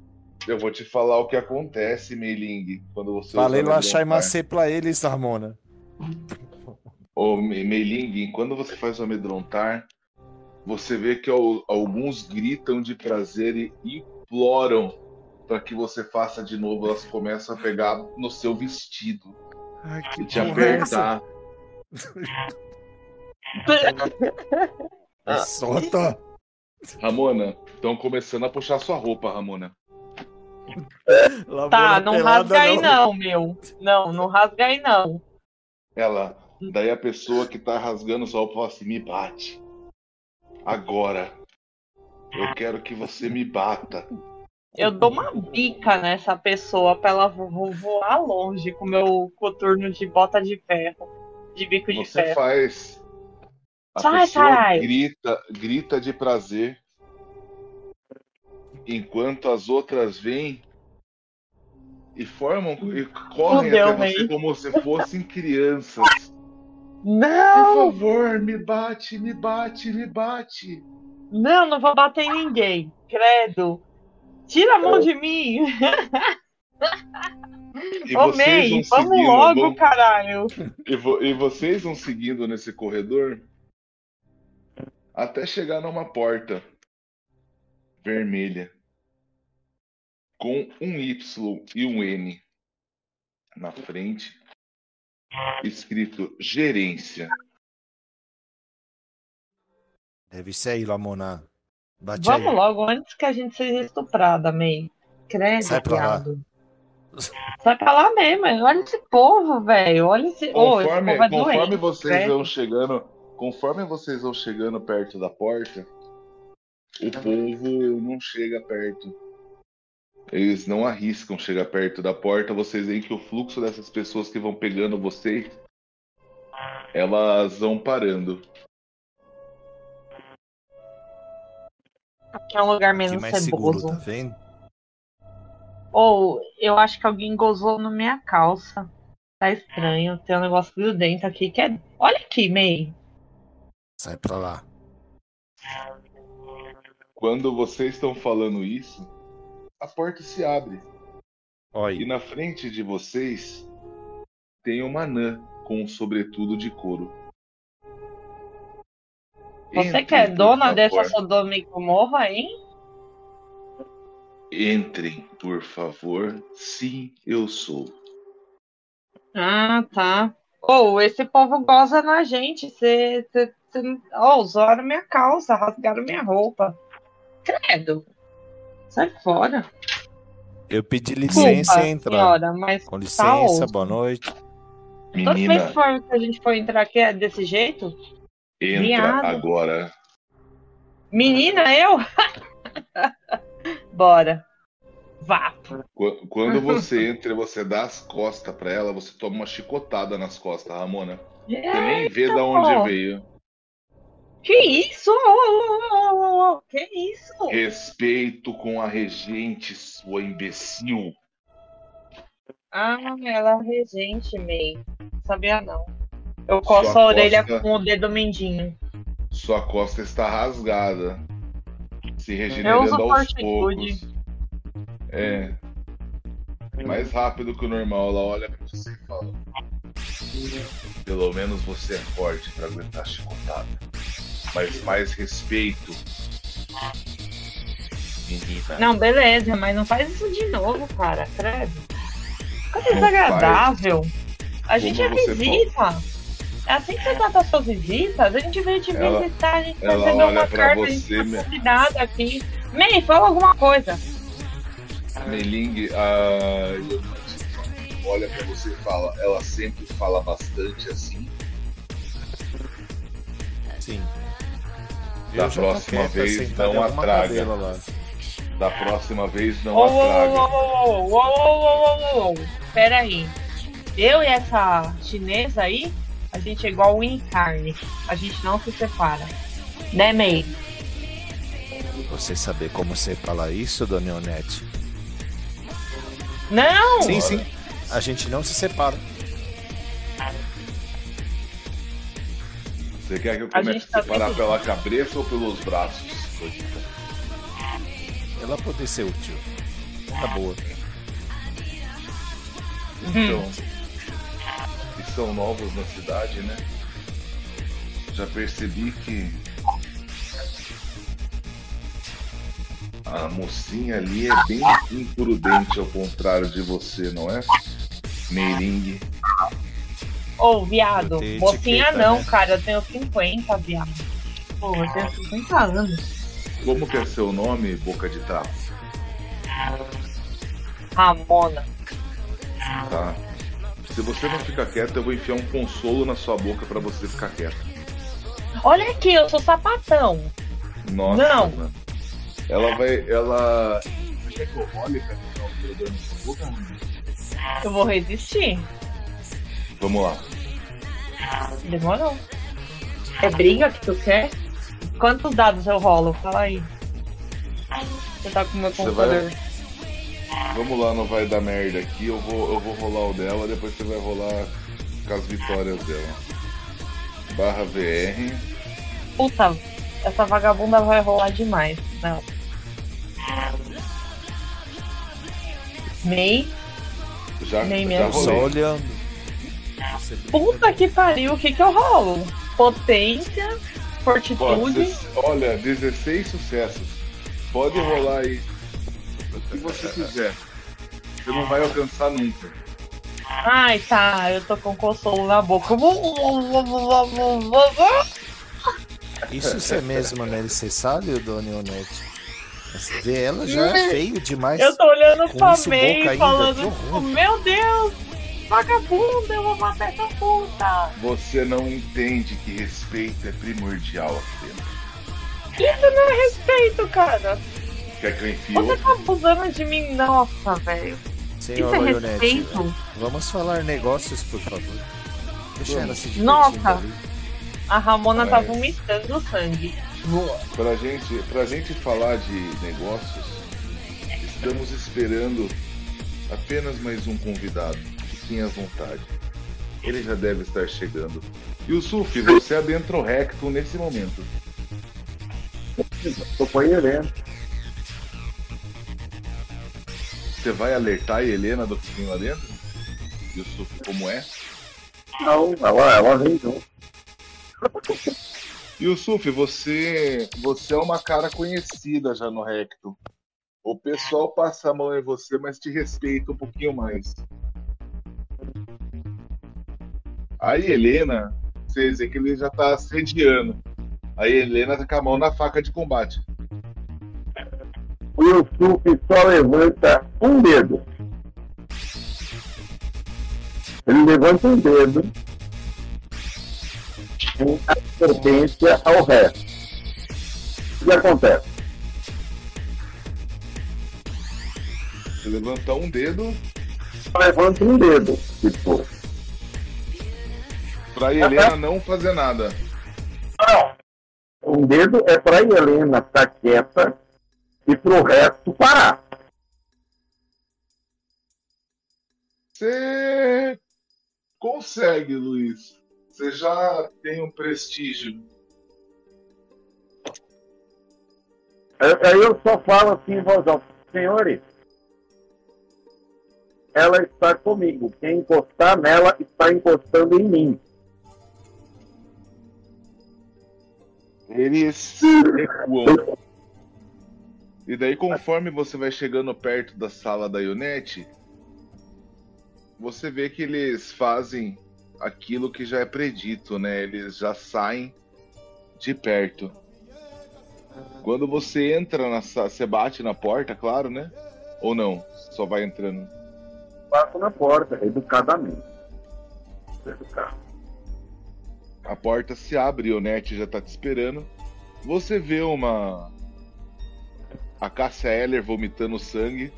Eu vou te falar o que acontece, Meiling, quando você Falei lá Chaimacê pra eles, Ramona. Ô, Meiling, quando você faz o amedrontar, você vê que alguns gritam de prazer e imploram para que você faça de novo. Elas começam a pegar no seu vestido Ai, que e te apertar. É Solta! Ramona, estão começando a puxar sua roupa, Ramona. Tá, não rasga aí não, meu. Não, não rasga aí não. Ela, daí a pessoa que tá rasgando sua roupa fala assim, me bate. Agora. Eu quero que você me bata. Eu dou uma bica nessa pessoa pra ela voar longe com meu coturno de bota de ferro. De bico de você ferro. Você faz. A Sai, pessoa carai. grita, grita de prazer enquanto as outras vêm e formam e correm Fudeu, até você como se fossem crianças. Não! Por favor, me bate, me bate, me bate. Não, não vou bater em ninguém. Credo. Tira a mão de mim. E Ô, May, vamos logo, vão... caralho. E, vo... e vocês vão seguindo nesse corredor até chegar numa porta vermelha com um Y e um N na frente, escrito gerência. Deve ser aí, Lamona. Bate Vamos aí. logo, antes que a gente seja estuprada, May. Credo, Sai pra lá. Sai pra lá mesmo. Olha esse povo, velho. Olha esse. Conforme, oh, esse conforme doente, vocês credo. vão chegando, conforme vocês vão chegando perto da porta, o povo não chega perto. Eles não arriscam chegar perto da porta. Vocês veem que o fluxo dessas pessoas que vão pegando vocês, elas vão parando. Aqui é um lugar menos mais ceboso. Seguro, tá vendo? Ou eu acho que alguém gozou na minha calça. Tá estranho. Tem um negócio grudento aqui que é. Olha aqui, May. Sai pra lá. Quando vocês estão falando isso, a porta se abre. Oi. E na frente de vocês tem uma anã com um sobretudo de couro. Você que é dona dessa Sodoma e Gomorra, hein? Entrem, por favor. Sim, eu sou. Ah, tá. Ou oh, esse povo goza na gente. Você. Oh, usaram minha calça, rasgaram minha roupa. Credo. Sai fora. Eu pedi licença e entrar. Senhora, mas Com licença, tá boa noite. Toda vez que a gente for entrar aqui é desse jeito? Entra Miado. agora. Menina, eu? Bora. Vapo. Quando você entra e você dá as costas pra ela, você toma uma chicotada nas costas, Ramona. Você nem vê de onde veio. Que isso? Que isso? Respeito com a regente, sua imbecil. Ah, ela é regente, May. Sabia não. Eu coço a orelha costa... com o dedo mindinho. Sua costa está rasgada. Se regenerando aos poucos. É. Mais rápido que o normal, ela olha pra você e fala. Pelo menos você é forte para aguentar a chicotada. Mas mais respeito. Menina. Não, beleza, mas não faz isso de novo, cara. Credo. Fica desagradável. A gente é visita. É assim que você trata as suas visitas? A gente veio te ela, visitar, a gente recebeu uma carta, você, a gente tá convidada aqui. May, fala alguma coisa. Meiling, a olha pra você e fala, ela sempre fala bastante assim. Sim. Da próxima vez não atraga. Da próxima vez não oh, atraga. Oh, oh, oh, oh, Pera aí. Eu e essa chinesa aí, a gente é igual em carne. A gente não se separa. Né, May? Você saber como você fala isso, Dona Onete? Não! Sim, sim. A gente não se separa. Você quer que eu comece a, a tá separar pela cabeça ou pelos braços? Ela pode ser útil. Tá boa. Então, hum. e são novos na cidade, né? Já percebi que a mocinha ali é bem imprudente ao contrário de você, não é? Meiring. Ô, oh, viado, mocinha etiqueta, não, né? cara, eu tenho 50, viado. Pô, eu tenho 50 anos. Como que é seu nome, boca de trapo? Ramona. Tá. Se você não ficar quieto, eu vou enfiar um consolo na sua boca para você ficar quieto. Olha aqui, eu sou sapatão. Nossa. Não. Mano. Ela vai. Ela. Você quer que eu role pra ficar na sua boca? Eu vou resistir. Vamos lá. Demorou. É briga que tu quer? Quantos dados eu rolo? Fala aí. Você tá com o meu computador. Vai... Vamos lá, não vai dar merda aqui. Eu vou, eu vou rolar o dela, depois você vai rolar com as vitórias dela. Barra VR. Puta, essa vagabunda vai rolar demais. Não. May. Já, May já rolei. Só olhando. Puta que pariu, o que que eu rolo? Potência, fortitude. olha, 16 sucessos. Pode rolar aí o que você quiser. Você não vai alcançar nunca. Ai, tá, eu tô com consolo na boca. Isso você mesmo necessário, Dona Onete? Ver ela já é feio demais. Eu tô olhando pra May falando, meu Deus, vagabunda, eu vou matar essa puta. Você não entende que respeito é primordial aqui dentro. Isso não é respeito, cara. Quer que eu enfie Você tá abusando de mim? Nossa, velho. Senhor Isso é respeito? Vamos falar negócios, por favor. Deixa ela se Nossa, ali. a Ramona tá Mas... tá vomitando sangue. Pra gente, pra gente falar de negócios, estamos esperando apenas mais um convidado. Fiquem à vontade. Ele já deve estar chegando. E o Suf, você adentra o recto nesse momento. Tô com a Helena. Você vai alertar a Helena do que tem lá dentro? E o Suf como é? Não, ela, ela vem junto. Yusuf, você, você é uma cara conhecida já no Recto. O pessoal passa a mão em você, mas te respeita um pouquinho mais. Aí, Helena, você dizer que ele já tá assediando. Aí, Helena tá com a mão na faca de combate. O Yusuf só levanta um dedo. Ele levanta um dedo em advertência ao resto. O que acontece? Você levanta um dedo. Levanta um dedo, tipo. Pra Helena não fazer nada. Não. um dedo é para Helena estar quieta e para o resto parar. Você consegue, Luiz. Você já tem um prestígio. Aí eu só falo assim em voz alta, senhores, ela está comigo. Quem encostar nela está encostando em mim. Eles recuam. E daí, conforme você vai chegando perto da sala da Ionete, você vê que eles fazem aquilo que já é predito, né? Eles já saem de perto. Quando você entra na sala, você bate na porta, claro, né? Ou não? Só vai entrando? Bato na porta, educadamente. Educado. A porta se abre e o Net já tá te esperando. Você vê uma. A Cássia Eller vomitando sangue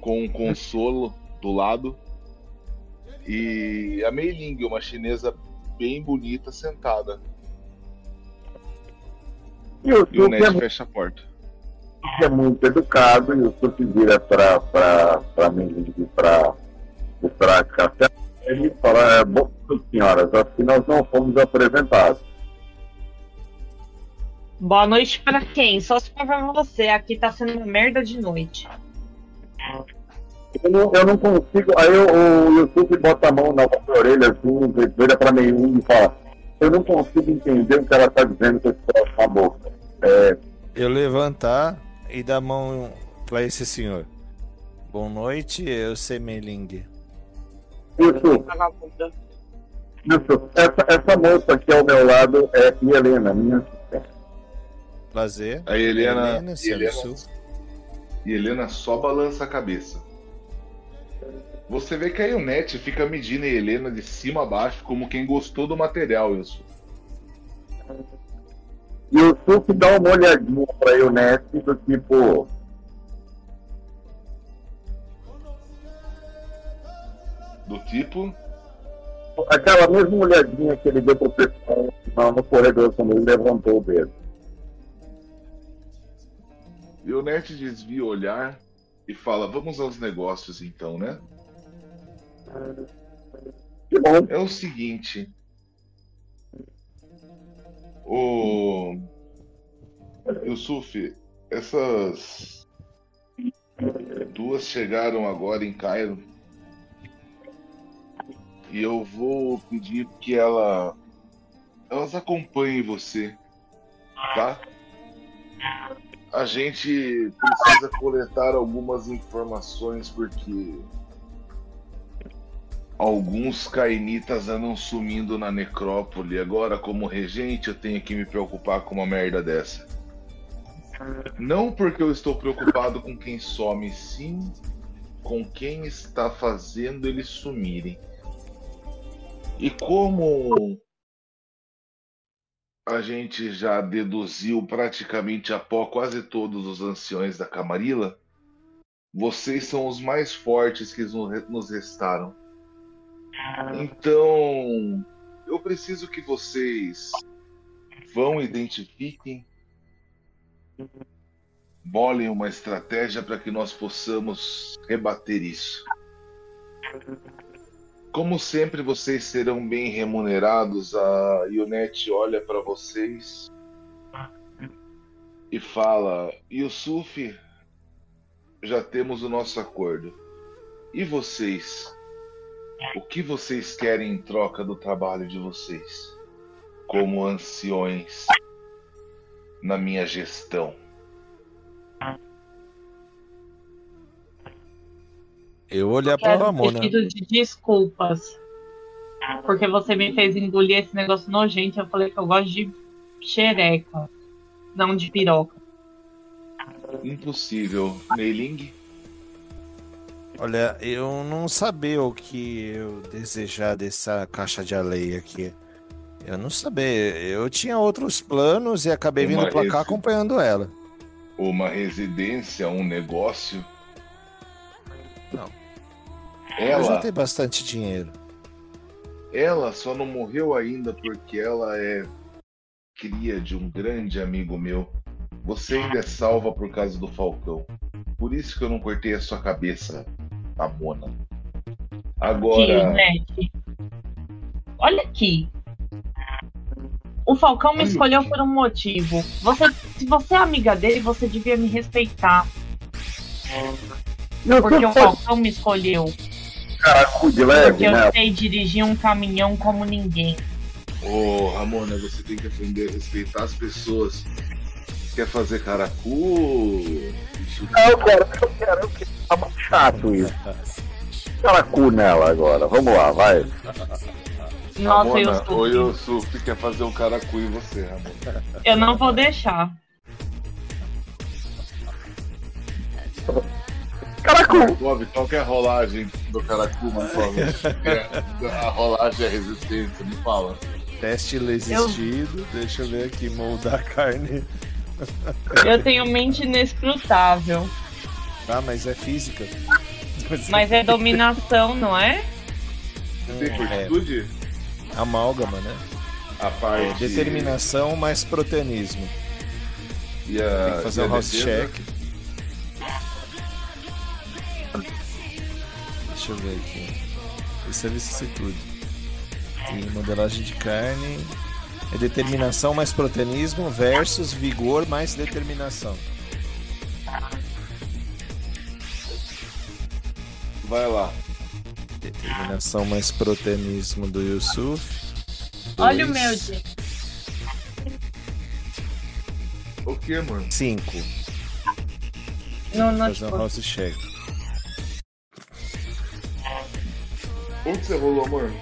com um consolo do lado. E a Mei Ling, uma chinesa bem bonita, sentada. E o, e o Net é fecha a porta. É muito educado e o Sup vira para a Mei Ling e para a Cássia ele fala, é, bom, senhoras, assim nós não fomos apresentados. Boa noite para quem? Só se for pra você, aqui tá sendo uma merda de noite. Eu não, eu não consigo. Aí o, o YouTube bota a mão na orelha assim, vira pra mim e fala: Eu não consigo entender o que ela tá dizendo com esse troço na boca. É... Eu levantar e dar a mão para esse senhor. Boa noite, eu sei Meling. Isso. Isso. Essa, essa moça aqui ao meu lado é Helena, minha assistente. Prazer. A Helena. Helena, Helena, e Helena só balança a cabeça. Você vê que a Ionete fica medindo a Helena de cima a baixo como quem gostou do material, Wilson. E o Suc dá uma olhadinha pra Ionete do tipo tipo. Aquela mesma olhadinha que ele deu pro pessoal no corredor quando ele levantou o dedo. E o Net desvia o olhar e fala: Vamos aos negócios então, né? Que bom. É o seguinte. O. Yusuf, essas duas chegaram agora em Cairo e eu vou pedir que ela elas acompanhem você, tá? A gente precisa coletar algumas informações porque alguns cainitas andam sumindo na necrópole. Agora, como regente, eu tenho que me preocupar com uma merda dessa. Não porque eu estou preocupado com quem some, sim com quem está fazendo eles sumirem. E como a gente já deduziu praticamente a pó quase todos os anciões da Camarilla, vocês são os mais fortes que nos restaram. Então, eu preciso que vocês vão identifiquem, bolem uma estratégia para que nós possamos rebater isso. Como sempre, vocês serão bem remunerados. A Ionet olha para vocês e fala: Yusuf, já temos o nosso acordo. E vocês? O que vocês querem em troca do trabalho de vocês? Como anciões na minha gestão? Eu olhar pra Ramona. pedido de desculpas. Porque você me fez engolir esse negócio nojento. Eu falei que eu gosto de xereca, não de piroca. Impossível. Meiling? Olha, eu não sabia o que eu desejar dessa caixa de areia aqui. Eu não sabia. Eu tinha outros planos e acabei Uma vindo pra cá acompanhando ela. Uma residência, um negócio? Não. Ela já tem bastante dinheiro. Ela só não morreu ainda porque ela é cria de um grande amigo meu. Você ainda é salva por causa do Falcão. Por isso que eu não cortei a sua cabeça, Ramona. Agora. Aqui, Olha aqui. O Falcão me escolheu por um motivo. Você, se você é amiga dele, você devia me respeitar. Porque o Falcão me escolheu. Caracu de leve, Porque eu né? sei dirigir um caminhão como ninguém. Ô, oh, Ramona, você tem que aprender a respeitar as pessoas. Quer fazer caracu? Não, cara, eu quero, eu quero. Tá muito chato isso. Caracu nela agora. Vamos lá, vai. Nossa, Ramona, o Yusuf quer fazer um caracu em você, Ramona. Eu não vou deixar. Caracu! Bob, qual que é a rolagem do caracu, Manfome? a rolagem é resistência, me fala. Teste resistido, eu... deixa eu ver aqui, moldar a carne. Eu tenho mente inescrutável. Tá, mas é física. Mas é dominação, não é? Você tem fortitude? É. Amálgama, né? A parte... É, determinação mais proteinismo. E a... Tem que fazer o um house check. Deixa eu ver aqui. Isso é vicissitude. Tem modelagem de carne. É determinação mais proteinismo versus vigor mais determinação. Vai lá. Determinação mais proteinismo do Yusuf. Olha o meu, de. O que, mano? 5. Não, não. Fazer um house check. Onde você rolou, amor?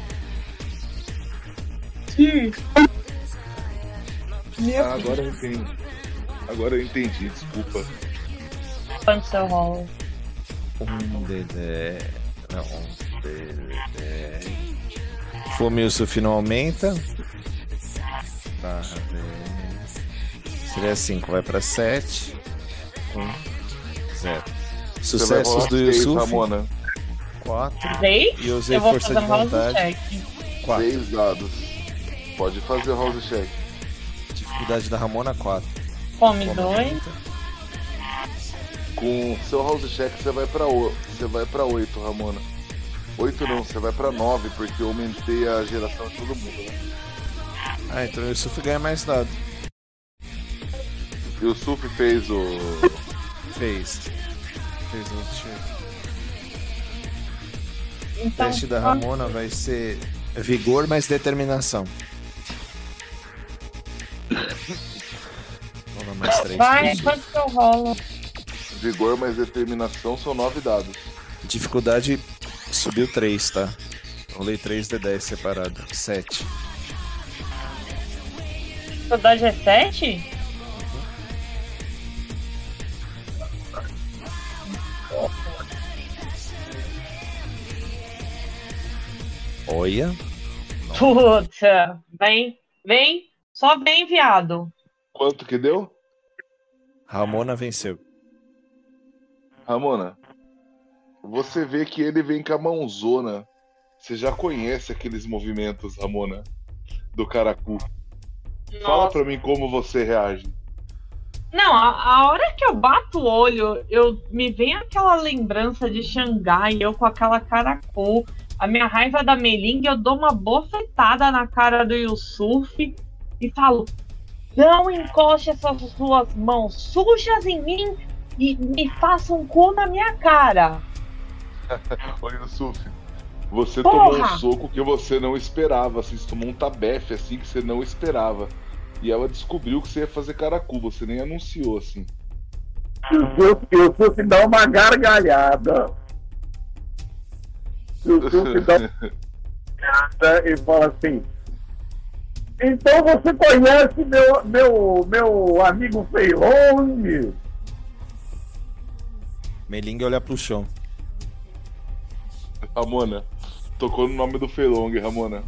Sim. Ah, agora eu entendi. Agora eu entendi, desculpa. Quanto seu rolo? Um D10. Não, um D10. Fomilsuf não aumenta. Barra 10. Seria 5, vai pra 7. 1, 0. Sucessos do Yusuf. Ramona. 4. Dei? E eu usei eu vou força fazer de vontade. 4. 6 dados. Pode fazer house check. Dificuldade da Ramona 4. Fome 2. Com seu house check você vai pra, o... você vai pra 8, Ramona. 8 não, você vai pra 9, porque eu aumentei a geração de todo mundo, né? Ah, então o Yusuf ganha mais dado. E o Suf fez o. Fez. Fez o check. O Então, teste da Ramona vai ser vigor mais determinação. Rola mais 3 Vai, quanto que eu rolo? Vigor mais determinação são 9 dados. Dificuldade subiu 3, tá? Rolei 3 D10 separado. 7. Dificuldade é 7? Olha. Puta, vem, vem, só vem, viado. Quanto que deu? Ramona venceu. Ramona, você vê que ele vem com a mãozona. Você já conhece aqueles movimentos, Ramona, do Caracu. Fala Nossa. pra mim como você reage. Não, a, a hora que eu bato o olho, eu me vem aquela lembrança de Xangai, eu com aquela caracu, a minha raiva da Meling, eu dou uma bofetada na cara do Yusuf e falo: Não encoste essas suas mãos sujas em mim e me faça um cu na minha cara. Ô Yusuf, você Porra! tomou um soco que você não esperava. Assim, você tomou um tabefe assim que você não esperava. E ela descobriu que você ia fazer caracu, você nem anunciou assim. Eu, eu fosse dar uma gargalhada. Dar uma e fala assim. Então você conhece meu, meu, meu amigo Feilong? Meling olha pro chão. Ramona, tocou no nome do Feilong, Ramona.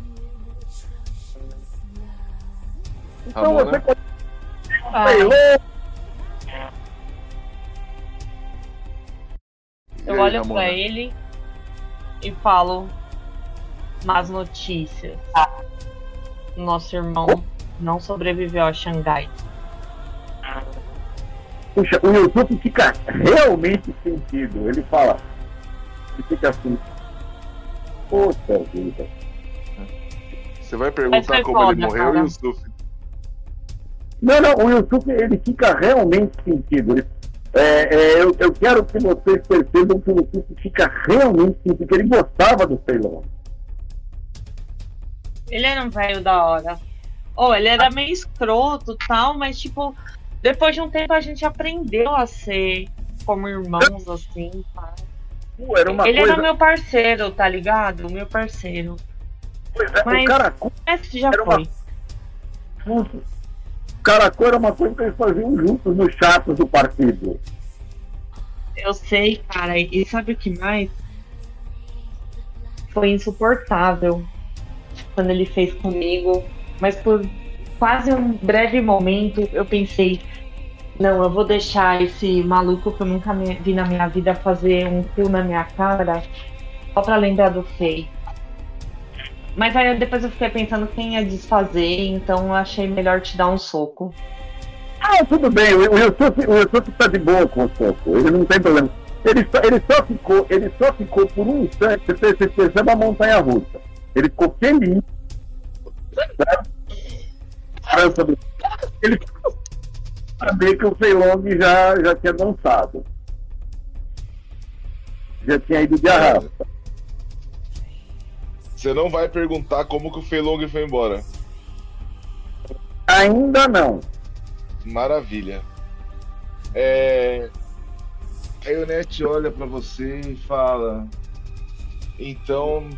Então Ramona? você conhece Ah, o Feilong? eu aí, olho Ramona? pra ele e falo: Más notícias. Nosso irmão não sobreviveu a Xangai. Puxa, o YouTube fica realmente sentido. Ele fala, ele fica assim. Poxa vida. Você vai perguntar como foda, ele morreu, cara. Yusuf? Não, não, o YouTube ele fica realmente sentido. Ele, é, é, eu, eu, quero que vocês percebam que o YouTube fica realmente sentido, que ele gostava do Ceylon. Ele era um velho da hora. Oh, ele era meio escroto tal, mas tipo, depois de um tempo a gente aprendeu a ser como irmãos, assim, tá? Uh, era uma ele coisa... era meu parceiro, tá ligado? Meu parceiro. Pois é, mas o cara já foi. Uma... Caracol era uma coisa que eles faziam juntos nos chatos do partido. Eu sei, cara, e sabe o que mais? Foi insuportável quando ele fez comigo, mas por quase um breve momento eu pensei, não, eu vou deixar esse maluco que eu nunca vi na minha vida fazer um fio na minha cara só pra lembrar do Fei. Mas aí depois eu fiquei pensando quem ia desfazer, então eu achei melhor te dar um soco. Ah, tudo bem, o Yusuf, o Yusuf tá de boa com o soco, ele não tem problema. Ele só, ele só ficou, ele só ficou por um instante, você percebe uma montanha russa. Ele ficou feliz. Né? Ele saber que o Feilong já, já tinha dançado. Já tinha ido de arrasta. Você não vai perguntar como que o Feilong foi embora? Ainda não. Maravilha. É... Aí o Net olha para você e fala: Então,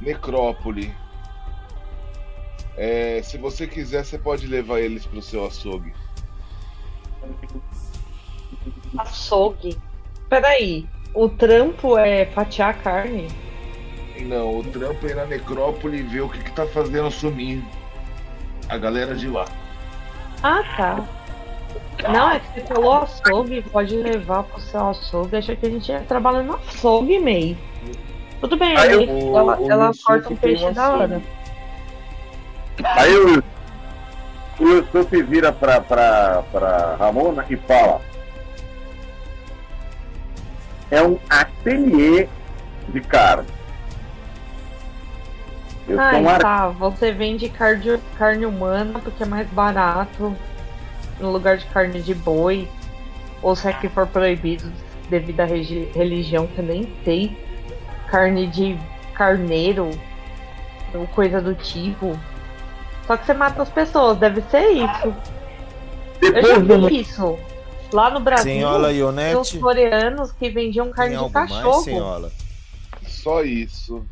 Necrópole. É, se você quiser, você pode levar eles pro seu açougue. Açougue? Peraí, o trampo é fatiar carne? Não, o trampo é ir na necrópole e ver o que, que tá fazendo sumir a galera de lá. Ah, tá. Não, é que você falou açougue, pode levar pro seu açougue. Achei que a gente ia trabalhar no açougue, May. Tudo bem, aí, aí o, ela, o ela corta um peixe da hora. Aí o, o Yusuf vira pra, pra, pra Ramona e fala: É um ateliê de carne. Eu ah, um tá. Você vende carne, carne humana porque é mais barato no lugar de carne de boi. Ou se é que for proibido devido à religião, que eu nem sei carne de carneiro ou coisa do tipo. Só que você mata as pessoas, deve ser isso. Eu já vi isso. Lá no Brasil, senhora Ionete, os coreanos que vendiam carne de cachorro. Mais, Só isso.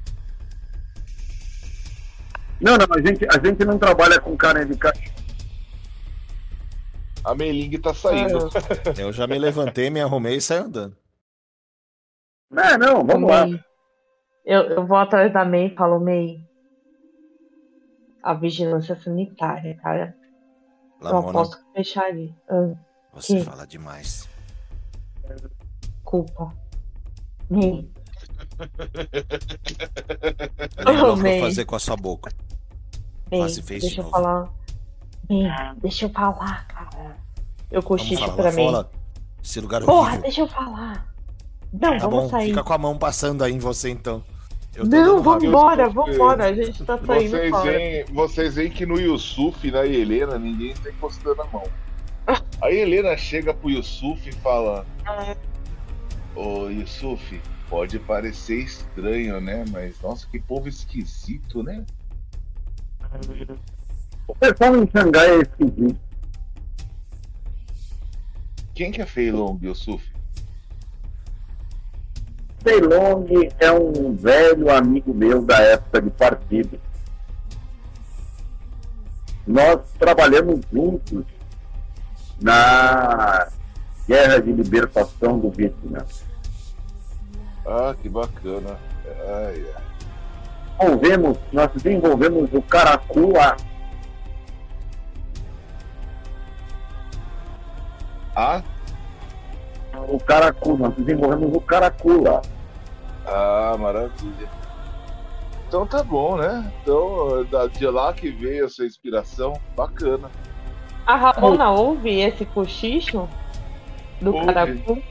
Não, não, a gente, a gente não trabalha com carne de cachorro. A Meling tá saindo. É. Eu já me levantei, me arrumei e saí andando. Não, não, vamos lá. Eu, eu vou atrás da MEI e falo, MEI, a vigilância sanitária, cara. Lamona, eu posso fechar ali. Ah, você que? fala demais. Culpa. MEI. Eu oh, vou fazer com a sua boca. Mei, Quase fez deixa de eu novo. falar. MEI, deixa eu falar, cara. Eu cochicho pra mim. Esse lugar Porra, horrível. deixa eu falar. Não, tá vamos bom, sair. Fica com a mão passando aí em você então. Não, vambora, vambora. A gente tá saindo vocês Veem, vocês veem que no Yusuf e na Helena ninguém tá encostando a mão. A Helena chega pro Yusuf e fala: Ô Yusuf, pode parecer estranho, né? Mas nossa, que povo esquisito, né? O pessoal em Xangai é esquisito. Quem que é Feilong, Yusuf? Ceylong é um velho amigo meu da época de partido. Nós trabalhamos juntos na Guerra de Libertação do Vietnã. Ah, que bacana. Ai, ai. Desenvolvemos, nós desenvolvemos o Caracu lá. Ah? o Caracu, nós desenvolvemos o Caracu lá. Ah, maravilha. Então tá bom, né? Então, de lá que veio essa inspiração, bacana. A Ramona ouve esse cochicho do ouve. caracu?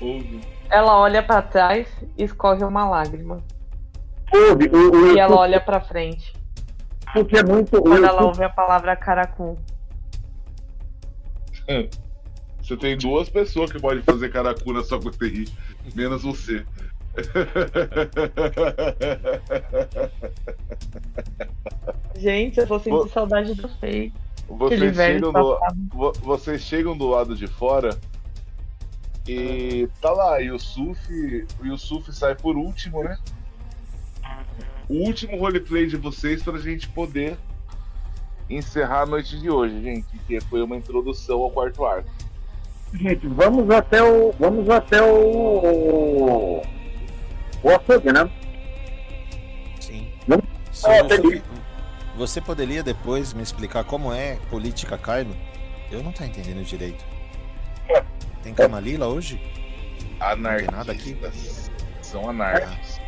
Ouve. Ela olha para trás e escorre uma lágrima. Ouve. O, o, e ela olha para frente. Porque é muito. Quando ela ouve a palavra caracu. Você tem duas pessoas que podem fazer caracu na sua coterie, menos você. Gente, eu tô sentindo saudade do Fei. Vocês chegam, do, vocês chegam do lado de fora e tá lá, e o Suf, e o Suf sai por último, né? O último roleplay de vocês pra gente poder encerrar a noite de hoje, gente, que foi uma introdução ao quarto arco. Gente, vamos até o. Vamos até o. O açougue, né? Sim. Não? É, você poderia depois me explicar como é política carno? Eu não tô entendendo direito. Tem Camalila hoje? Anarquistas. nada aqui? São anarquistas.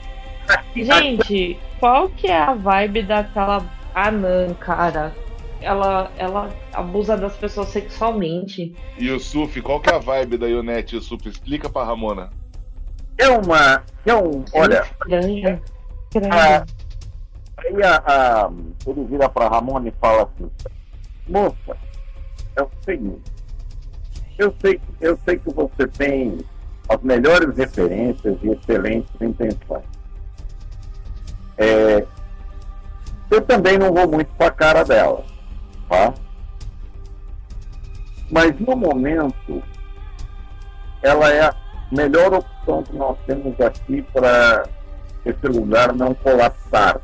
Gente, qual que é a vibe daquela Anan, cara? Ela, ela abusa das pessoas sexualmente. E o Suf, qual que é a vibe da Ionete, Suf? Explica pra Ramona. É uma. É um. É olha. Estranha. Estranha. Aí a, a, ele vira pra Ramona e fala assim: Moça, é o seguinte. Eu sei, eu sei que você tem as melhores referências e excelentes intenções. É, eu também não vou muito com a cara dela, tá? Mas no momento, ela é a melhor opção que nós temos aqui para esse lugar não colapsar.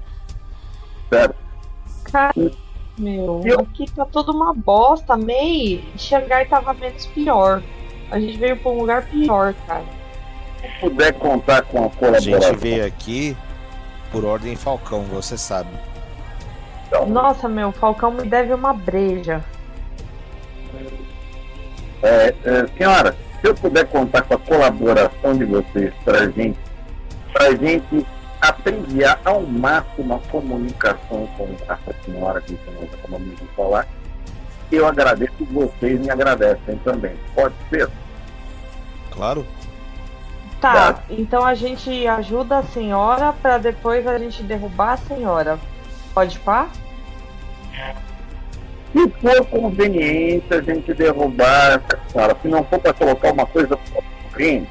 Certo? Cara, meu, eu... aqui tá tudo uma bosta. Mei, Xangai tava menos pior. A gente veio pra um lugar pior, cara. Se puder contar com a colaboração. A gente veio aqui por ordem Falcão, você sabe. Então, Nossa, meu, Falcão me deve uma breja. É, é, senhora, se eu puder contar com a colaboração de vocês para gente, pra gente abreviar ao máximo a comunicação com essa senhora que nós acabamos de falar, eu agradeço vocês me agradecem também. Pode ser? Claro. Tá, tá. então a gente ajuda a senhora para depois a gente derrubar a senhora. Pode pá? Se for conveniente a gente derrubar essa senhora, se não for para colocar uma coisa crime,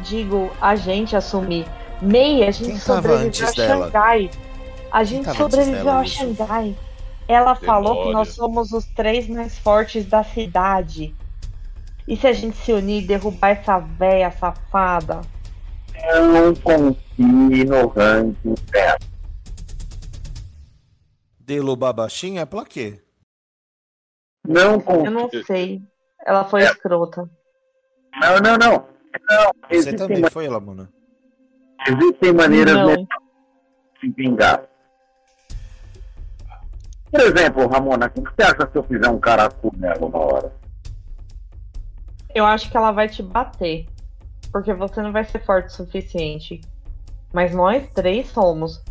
digo, a gente assumir. Mei, a gente sobreviveu a Xangai. A gente sobreviveu a Xangai. Ela falou que nós somos os três mais fortes da cidade. E se a gente se unir e derrubar essa véia safada? Eu não confio no ranking dela. Delo Babachinha, pra quê? Não confio. Eu não sei. Ela foi é. escrota. Não, não, não. Não, Você também man... foi, Lamona? Existem maneiras de se vingar. Por exemplo, Ramona, o que você acha se eu fizer um caracu nela uma hora? Eu acho que ela vai te bater. Porque você não vai ser forte o suficiente. Mas nós três somos.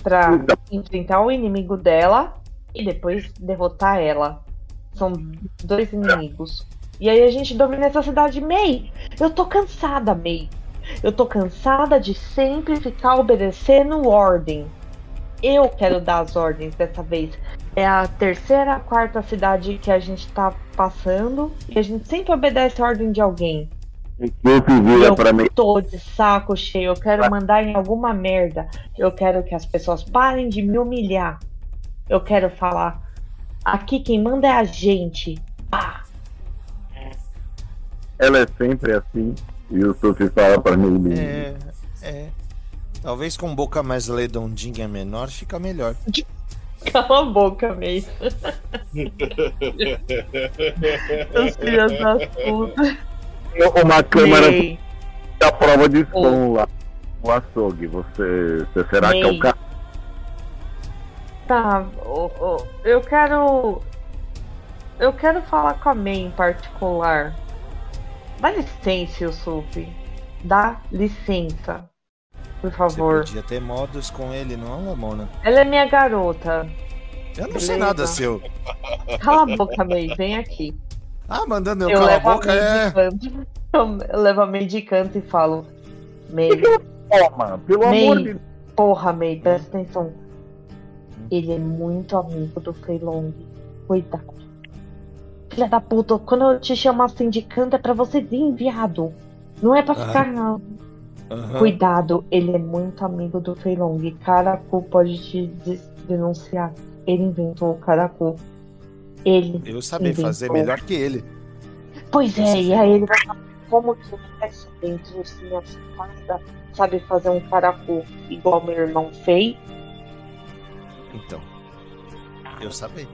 Então. enfrentar o inimigo dela e depois derrotar ela. São dois inimigos. E aí a gente domina essa cidade. May, eu tô cansada, May. Eu tô cansada de sempre ficar obedecendo ordem. Eu quero dar as ordens dessa vez. É a terceira, quarta cidade que a gente tá passando e a gente sempre obedece a ordem de alguém. Eu pra mim. tô de saco cheio, eu quero mandar em alguma merda. Eu quero que as pessoas parem de me humilhar. Eu quero falar. Aqui quem manda é a gente. Pá ela é sempre assim. E o Sufi fala pra mim. É, é. Talvez com boca mais redondinha menor fica melhor. Cala a boca, May. Os filhos da puta. Uma câmera May. da prova de som lá. O açougue. Você, você será May. que é o cara? Tá, eu quero. Eu quero falar com a May em particular. Dá licença, Yusuf. Dá licença. Por favor. Você podia ter modos com ele, não, Lamona? Ela é minha garota. Eu não Beleza. sei nada seu. Cala a boca, May, vem aqui. Ah, mandando eu, eu calar a boca é. Eu levo a May de canto e falo. May. Toma, pelo May, amor de Porra, May, presta atenção. Ele é muito amigo do Freilong. Cuidado. Filha da puta, quando eu te chamo assim de canto é pra você vir, viado. Não é pra ah. ficar, não. Uhum. Cuidado, ele é muito amigo do Feilong. Caracu pode te denunciar. Ele inventou o Caracu. Ele. Eu sabia inventou. fazer melhor que ele. Pois é, e aí ele vai falar como que é dentro assim, sabe fazer um caracu igual meu irmão fez. Então. Eu sabia.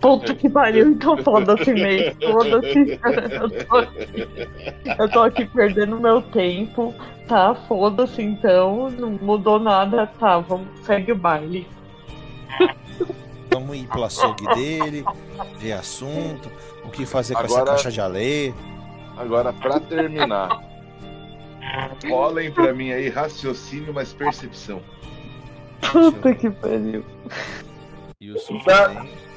Puta que pariu, então foda-se meio. Foda-se. Eu, tô aqui, eu tô aqui perdendo meu tempo, tá? Foda-se então, não mudou nada, tá? Vamos, segue o baile. Vamos ir pro açougue dele, ver assunto, o que fazer com agora, essa caixa de alê. Agora, pra terminar, rolem pra mim aí raciocínio mais percepção. Puta que pariu. E o Sufranem.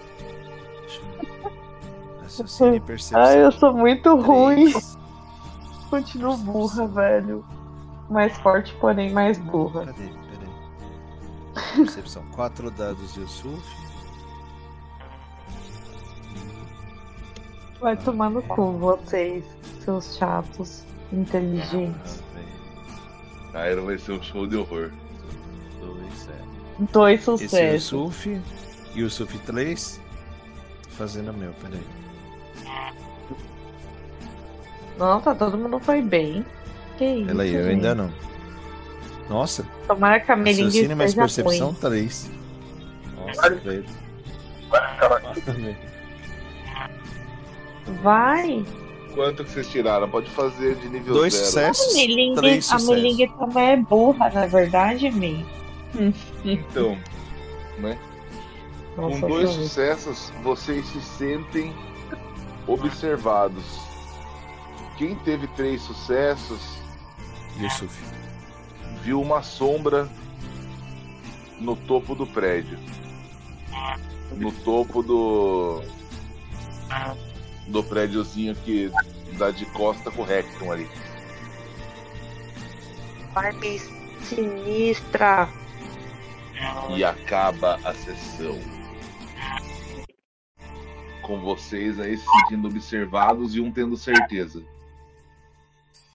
Raciocínio e percepção. Ai, eu sou muito Três. ruim. Continuo burra, velho. Mais forte, porém mais burra. Cadê? Peraí. Percepção. Quatro dados Yusuf. Vai tomar no cu, vocês, seus chatos, inteligentes. Ah, Iron vai ser um show de horror. Dois, é. Dois sucessos. Esse é o Yusuf. Yusuf 3. Tô fazendo o meu, peraí. Nossa, todo mundo foi bem. Que isso, Ela aí, eu ainda não. Nossa. Tomara que a Melingue esteja mais percepção ruim. 3. Nossa, velho. Vai. Quanto que vocês tiraram? Pode fazer de nível Dois zero. sucessos, a Melingue, três sucessos. A Melingue também é burra, na é verdade, Mi. Então, né? Nossa, Com dois sucessos, vocês se sentem observados. Quem teve três sucessos Yusuf. viu uma sombra no topo do prédio. No topo do. do prédiozinho que dá de costa com o Recton ali. Barbie sinistra. E acaba a sessão com vocês aí se sentindo observados e um tendo certeza.